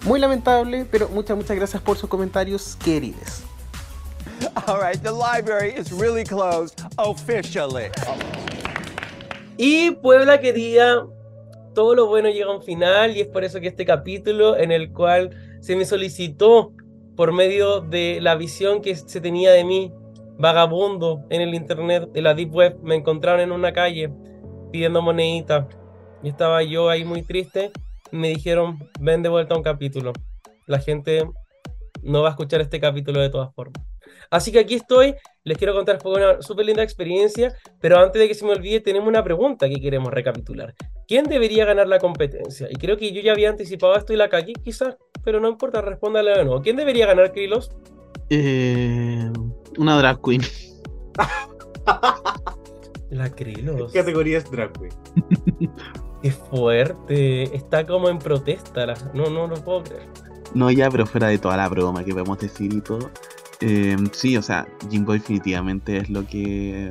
Muy lamentable, pero muchas, muchas gracias por sus comentarios, queridos. All right, the library is really closed officially. Y Puebla quería, todo lo bueno llega a un final y es por eso que este capítulo en el cual se me solicitó por medio de la visión que se tenía de mí, vagabundo en el internet, de la deep web, me encontraron en una calle pidiendo monedita y estaba yo ahí muy triste me dijeron, ven de vuelta un capítulo. La gente no va a escuchar este capítulo de todas formas. Así que aquí estoy, les quiero contar, una súper linda experiencia, pero antes de que se me olvide, tenemos una pregunta que queremos recapitular. ¿Quién debería ganar la competencia? Y creo que yo ya había anticipado esto y la cagué quizás, pero no importa, respóndale de nuevo. ¿Quién debería ganar, Krilos? Eh, una drag queen. La Krilos. ¿Qué categoría es drag queen? Qué fuerte. Está como en protesta. la- No, no lo puedo creer. No, ya, pero fuera de toda la broma que podemos decir y todo. eh, sí, o sea, Jimbo definitivamente es lo que.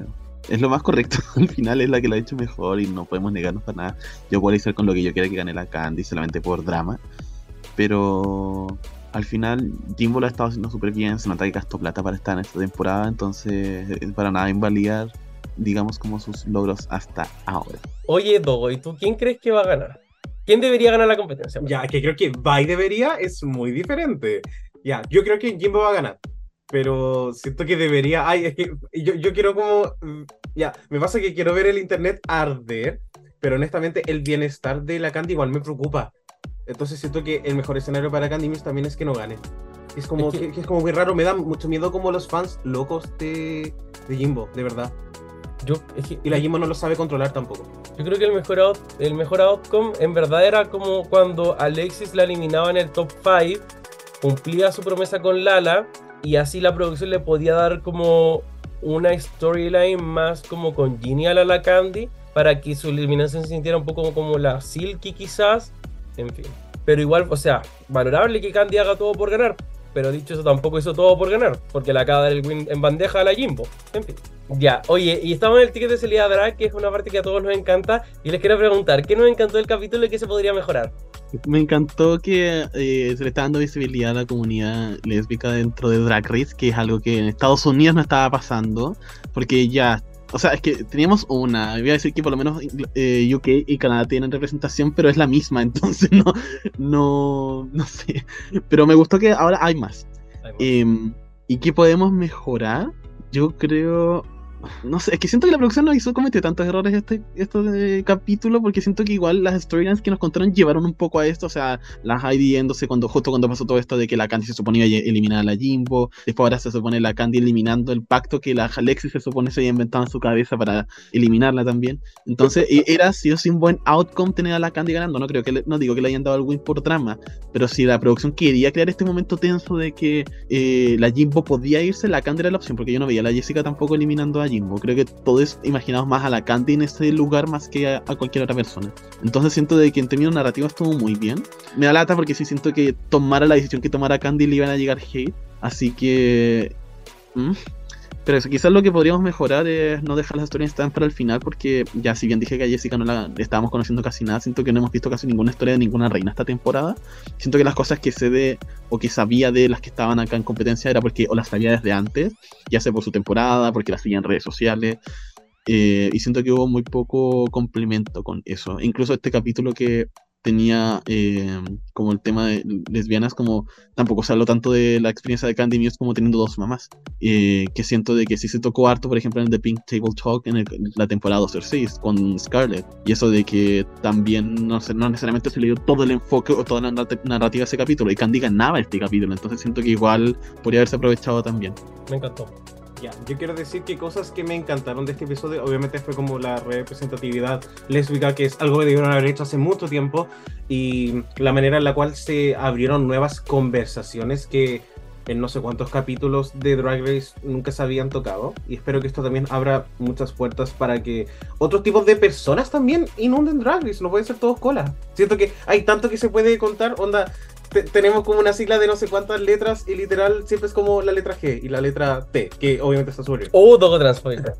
Es lo más correcto. Al final es la que lo ha hecho mejor y no podemos negarnos para nada. Yo puedo hacer con lo que yo quiera que gane la Candy solamente por drama. Pero al final Jimbo lo ha estado haciendo súper bien. Se nota que gastó plata para estar en esta temporada. Entonces, es para nada invalidar, digamos, como sus logros hasta ahora. Oye, Dogo, ¿y tú quién crees que va a ganar? ¿Quién debería ganar la competencia? Ya, que creo que Va y debería es muy diferente. Ya, yo creo que Jimbo va a ganar. Pero siento que debería. Ay, es que yo, yo quiero como. Ya, me pasa que quiero ver el internet arder. Pero honestamente, el bienestar de la Candy igual me preocupa. Entonces siento que el mejor escenario para Candy Muse también es que no gane. Es como, Es que- que, que es como muy raro. Me da mucho miedo como los fans locos de, de Jimbo, de verdad. Yo, es que- Y la Jimbo no lo sabe controlar tampoco. Yo creo que el mejor, out- el mejor outcome en verdad era como cuando Alexis la eliminaba en el top 5, cumplía su promesa con Lala y así la producción le podía dar como una storyline más como congenial a la Candy para que su eliminación se sintiera un poco como la Silky quizás, en fin. Pero igual, o sea, valorable que Candy haga todo por ganar, pero dicho eso tampoco hizo todo por ganar, porque le acaba de dar el win en bandeja a la Jimbo, en fin. Ya, oye, y estamos en el ticket de salida drag, que es una parte que a todos nos encanta. Y les quiero preguntar, ¿qué nos encantó del capítulo y qué se podría mejorar? Me encantó que eh, se le está dando visibilidad a la comunidad lésbica dentro de Drag Race, que es algo que en Estados Unidos no estaba pasando, porque ya, o sea, es que teníamos una, voy a decir que por lo menos eh, UK y Canadá tienen representación, pero es la misma, entonces no, no, no sé, pero me gustó que ahora hay más. Em, ¿Y qué podemos mejorar? Yo creo. No sé, es que siento que la producción no hizo cometer tantos errores este, este capítulo, porque siento que igual las storylines que nos contaron llevaron un poco a esto, o sea, las Heidi yéndose cuando, justo cuando pasó todo esto de que la Candy se suponía eliminar a la Jimbo, después ahora se supone la Candy eliminando el pacto que la Alexis se supone se había inventado en su cabeza para eliminarla también. Entonces, e- era sí o buen outcome tener a la Candy ganando, no creo que le- no digo que le hayan dado el por trama, pero si la producción quería crear este momento tenso de que eh, la Jimbo podía irse, la Candy era la opción, porque yo no veía a la Jessica tampoco eliminando a Jimbo. Creo que todos imaginamos más a la Candy en ese lugar más que a, cualquier otra persona. Entonces siento que en términos narrativos estuvo muy bien. Me da lata porque sí siento que tomara la decisión que tomara Candy le iban a llegar hate. Así que... mm. Pero eso, quizás lo que podríamos mejorar es no dejar las historias tan para el final, porque ya si bien dije que a Jessica no la estábamos conociendo casi nada, siento que no hemos visto casi ninguna historia de ninguna reina esta temporada. Siento que las cosas que sé de o que sabía de las que estaban acá en competencia era porque o las sabía desde antes, ya sea por su temporada, porque las seguía en redes sociales. eh, y siento que hubo muy poco complemento con eso. Incluso este capítulo que tenía eh, como el tema de lesbianas, como tampoco se habló tanto de la experiencia de Candy Muse como teniendo dos mamás. eh, que siento de que sí se tocó harto, por ejemplo, en The Pink Table Talk en el- la temporada 2 o 6 con Scarlett. Y eso de que también no, sé, no necesariamente se le dio todo el enfoque o toda la narrat- narrativa a ese capítulo. Y Candy ganaba este capítulo, entonces siento que igual podría haberse aprovechado también. Me encantó. Ya, yo quiero decir que cosas que me encantaron de este episodio, obviamente fue como la representatividad lésbica, que es algo que debieron haber hecho hace mucho tiempo, y la manera en la cual se abrieron nuevas conversaciones que en no sé cuántos capítulos de Drag Race nunca se habían tocado, y espero que esto también abra muchas puertas para que otros tipos de personas también inunden Drag Race, no pueden ser todos cola. Siento que hay tanto que se puede contar, onda, te- tenemos como una sigla de no sé cuántas letras y literal siempre es como la letra G y la letra T, que obviamente está sobre. Oh, Dogo Transfóbica.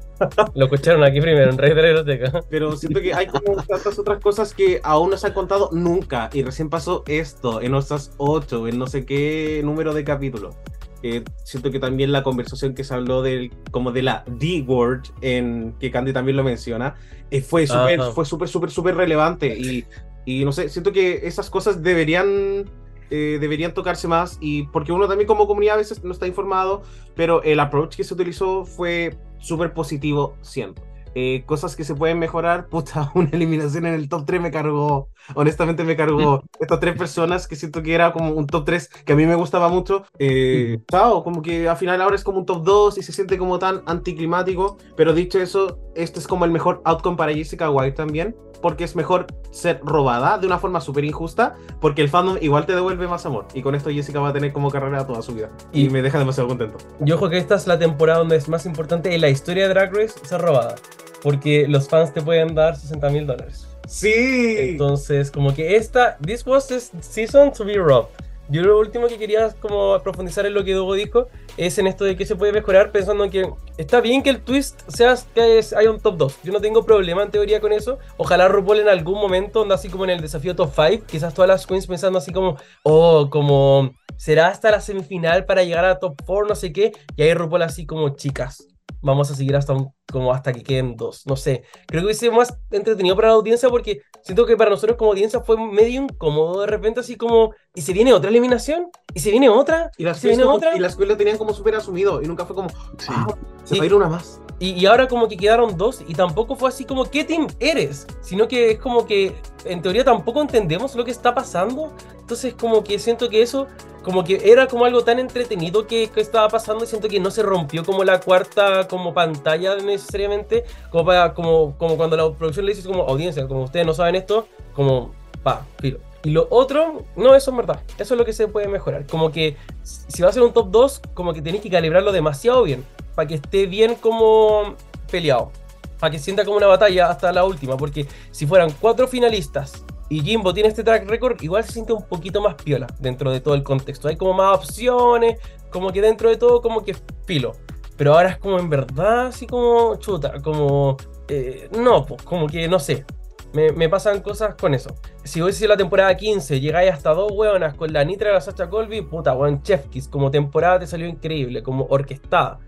Lo escucharon aquí primero, en Rey de la Biblioteca. Pero siento que hay como tantas otras cosas que aún no se han contado nunca y recién pasó esto en nuestras 8, en no sé qué número de capítulos. Eh, siento que también la conversación que se habló del, como de la D-word, en que Candy también lo menciona, eh, fue súper, fue súper, súper, súper relevante. Y, y no sé, siento que esas cosas deberían, eh, deberían tocarse más. Y porque uno también como comunidad a veces no está informado, pero el approach que se utilizó fue súper positivo siempre. Eh, cosas que se pueden mejorar, puta, una eliminación en el top 3 me cargó, honestamente me cargó estas tres personas que siento que era como un top 3 que a mí me gustaba mucho. Eh, chao, como que al final ahora es como un top 2 y se siente como tan anticlimático, pero dicho eso, este es como el mejor outcome para Jessica White también, porque es mejor ser robada de una forma súper injusta, porque el fandom igual te devuelve más amor. Y con esto Jessica va a tener como carrera toda su vida. Y, Y- me deja demasiado contento. Yo ojo que esta es la temporada donde es más importante en la historia de Drag Race ser robada. Porque los fans te pueden dar 60 mil dólares. Sí. Entonces, como que esta, this was the season to be robbed. Yo lo último que quería como profundizar en lo que Dogo dijo es en esto de que se puede mejorar pensando en que está bien que el twist sea que haya un top 2. Yo no tengo problema en teoría con eso. Ojalá RuPaul en algún momento, anda así como en el desafío top 5, quizás todas las queens pensando así como, oh, como será hasta la semifinal para llegar a top 4, no sé qué. Y ahí RuPaul así como, chicas, vamos a seguir hasta un- como hasta que queden dos. No sé. Creo que hubiese más entretenido para la audiencia porque siento que para nosotros como audiencia fue medio incómodo de repente, así como, ¿y se viene otra eliminación? ¿Y se viene otra? Y las ¿Se viene otra? y las queens lo tenían como súper asumido y nunca fue como, Sí. ah, se Sí. va a ir una más. Y, y ahora como que quedaron dos y tampoco fue así como, ¿qué team eres? Sino que es como que en teoría tampoco entendemos lo que está pasando. Entonces como que siento que eso, como que era como algo tan entretenido que, que estaba pasando y siento que no se rompió como la cuarta como pantalla necesariamente, como, para, como, como cuando la producción le dice como audiencia, como ustedes no saben esto, como pa, filo. Y lo otro, no, eso es verdad. Eso es lo que se puede mejorar. Como que si va a ser un top 2, como que tenéis que calibrarlo demasiado bien. Para que esté bien como peleado. Para que sienta como una batalla hasta la última. Porque si fueran cuatro finalistas y Jimbo tiene este track record, igual se siente un poquito más piola dentro de todo el contexto. Hay como más opciones. Como que dentro de todo, como que filo. Pero ahora es como en verdad, así como chuta. Como. eh, no, pues como que no sé. Me, me pasan cosas con eso. Si hubiese sido la temporada 15, llegáis hasta dos hueonas con la Nitra y la Sacha Colby, puta, weón, Chef Kiss, como temporada te salió increíble, como orquestada.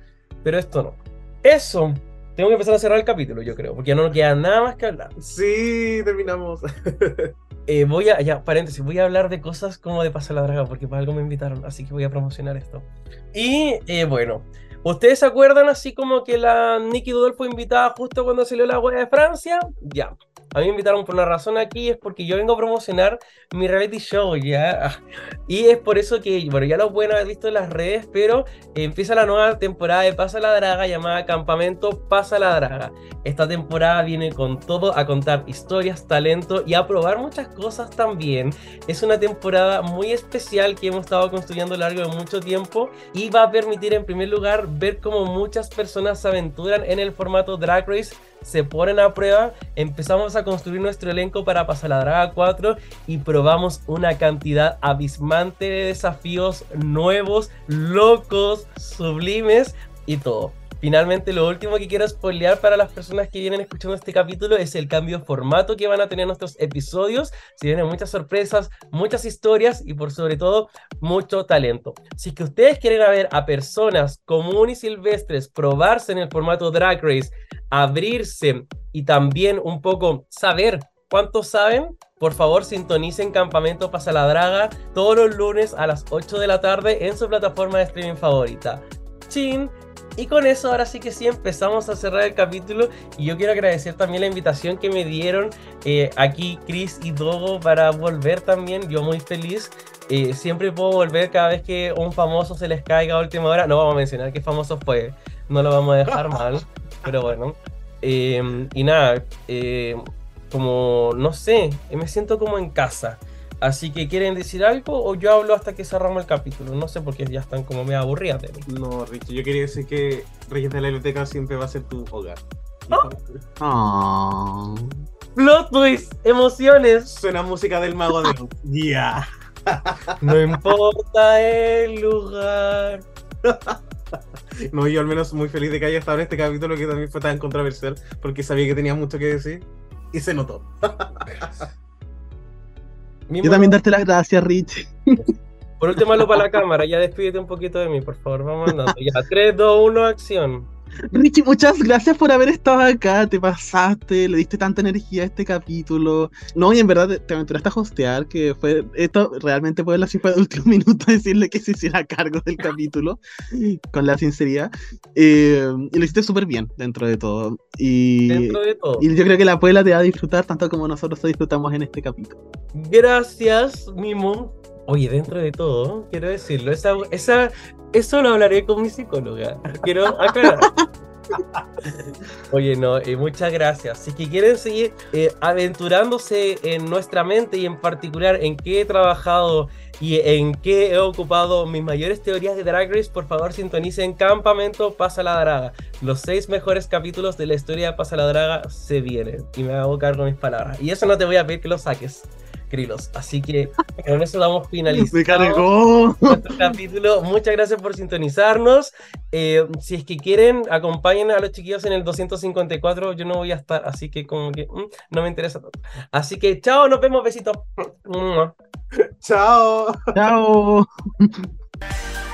Pero esto no. Eso. Tengo que empezar a cerrar el capítulo, yo creo, porque ya no nos queda nada más que hablar. Sí, terminamos. Eh, voy a, ya, paréntesis, voy a hablar de cosas como de Pasa la Draga, porque para algo me invitaron, así que voy a promocionar esto. Y eh, bueno, ¿ustedes se acuerdan así como que la Nikki Doodle fue invitada justo cuando salió la wea de Francia? Ya. A mí me invitaron por una razón aquí, es porque yo vengo a promocionar mi reality show, ¿ya? Y es por eso que, bueno, ya lo pueden haber visto en las redes, pero empieza la nueva temporada de Pasa la Draga llamada Campamento Pasa la Draga. Esta temporada viene con todo a contar historias, talento y a probar muchas cosas también. Es una temporada muy especial que hemos estado construyendo a lo largo de mucho tiempo y va a permitir en primer lugar ver cómo muchas personas se aventuran en el formato Drag Race se ponen a prueba, empezamos a construir nuestro elenco para pasar la Draga 4 y probamos una cantidad abismante de desafíos nuevos, locos, sublimes y todo. Finalmente, lo último que quiero spoilear para las personas que vienen escuchando este capítulo es el cambio de formato que van a tener nuestros episodios. Se vienen muchas sorpresas, muchas historias y por sobre todo mucho talento. Si es que ustedes quieren ver a personas comunes y silvestres probarse en el formato Drag Race, abrirse y también un poco saber cuántos saben, por favor sintonicen Campamento Pasa la Draga todos los lunes a las 8 de la tarde en su plataforma de streaming favorita. Chin. Y con eso ahora sí que sí empezamos a cerrar el capítulo y yo quiero agradecer también la invitación que me dieron eh, aquí Chris y Dogo para volver también, yo muy feliz. Eh, siempre puedo volver cada vez que un famoso se les caiga a última hora. No vamos a mencionar qué famoso fue, no lo vamos a dejar mal, pero bueno. Eh, y nada, eh, como no sé, me siento como en casa. Así que quieren decir algo o yo hablo hasta que cerramos el capítulo. No sé porque ya están como medio aburridas de mí. No, Richie, yo quería decir que Reyes de la Biblioteca siempre va a ser tu hogar. Oh. Plot twist, emociones. Suena música del mago de. Ya. No importa el lugar. No, yo al menos muy feliz de que haya estado en este capítulo que también fue tan controversial porque sabía que tenía mucho que decir y se notó. Yo también darte las gracias, Rich. Por último, hazlo para la cámara. Ya despídete un poquito de mí, por favor. Vamos andando. Ya, 3, 2, 1, acción. Richie, muchas gracias por haber estado acá. Te pasaste, le diste tanta energía a este capítulo. No, y en verdad te, te aventuraste a hostear, que fue. Esto realmente fue la cifra de último minuto decirle que se hiciera cargo del capítulo, con la sinceridad. Eh, y lo hiciste súper bien dentro de todo. Y, Dentro de todo. y yo creo que la Puebla te va a disfrutar tanto como nosotros lo disfrutamos en este capítulo. Gracias, Mimo. Oye, dentro de todo, quiero decirlo, esa, esa, eso lo hablaré con mi psicóloga. Quiero aclarar. Oye, no, eh, muchas gracias. Si es que quieren seguir eh, aventurándose en nuestra mente y en particular en qué he trabajado y en qué he ocupado mis mayores teorías de Drag Race, por favor sintonicen Campamento Pasa la Draga. Los seis mejores capítulos de la historia de Pasa la Draga se vienen y me hago cargo de mis palabras. Y eso no te voy a pedir que lo saques. Krilos. Así que con eso damos finalizado ¡Me cargó! nuestro capítulo. Muchas gracias por sintonizarnos. Eh, si es que quieren, acompañen a los chiquillos en el 254. Yo no voy a estar, así que como que mm, no me interesa tanto. Así que chao, nos vemos, besitos. Chao. Chao.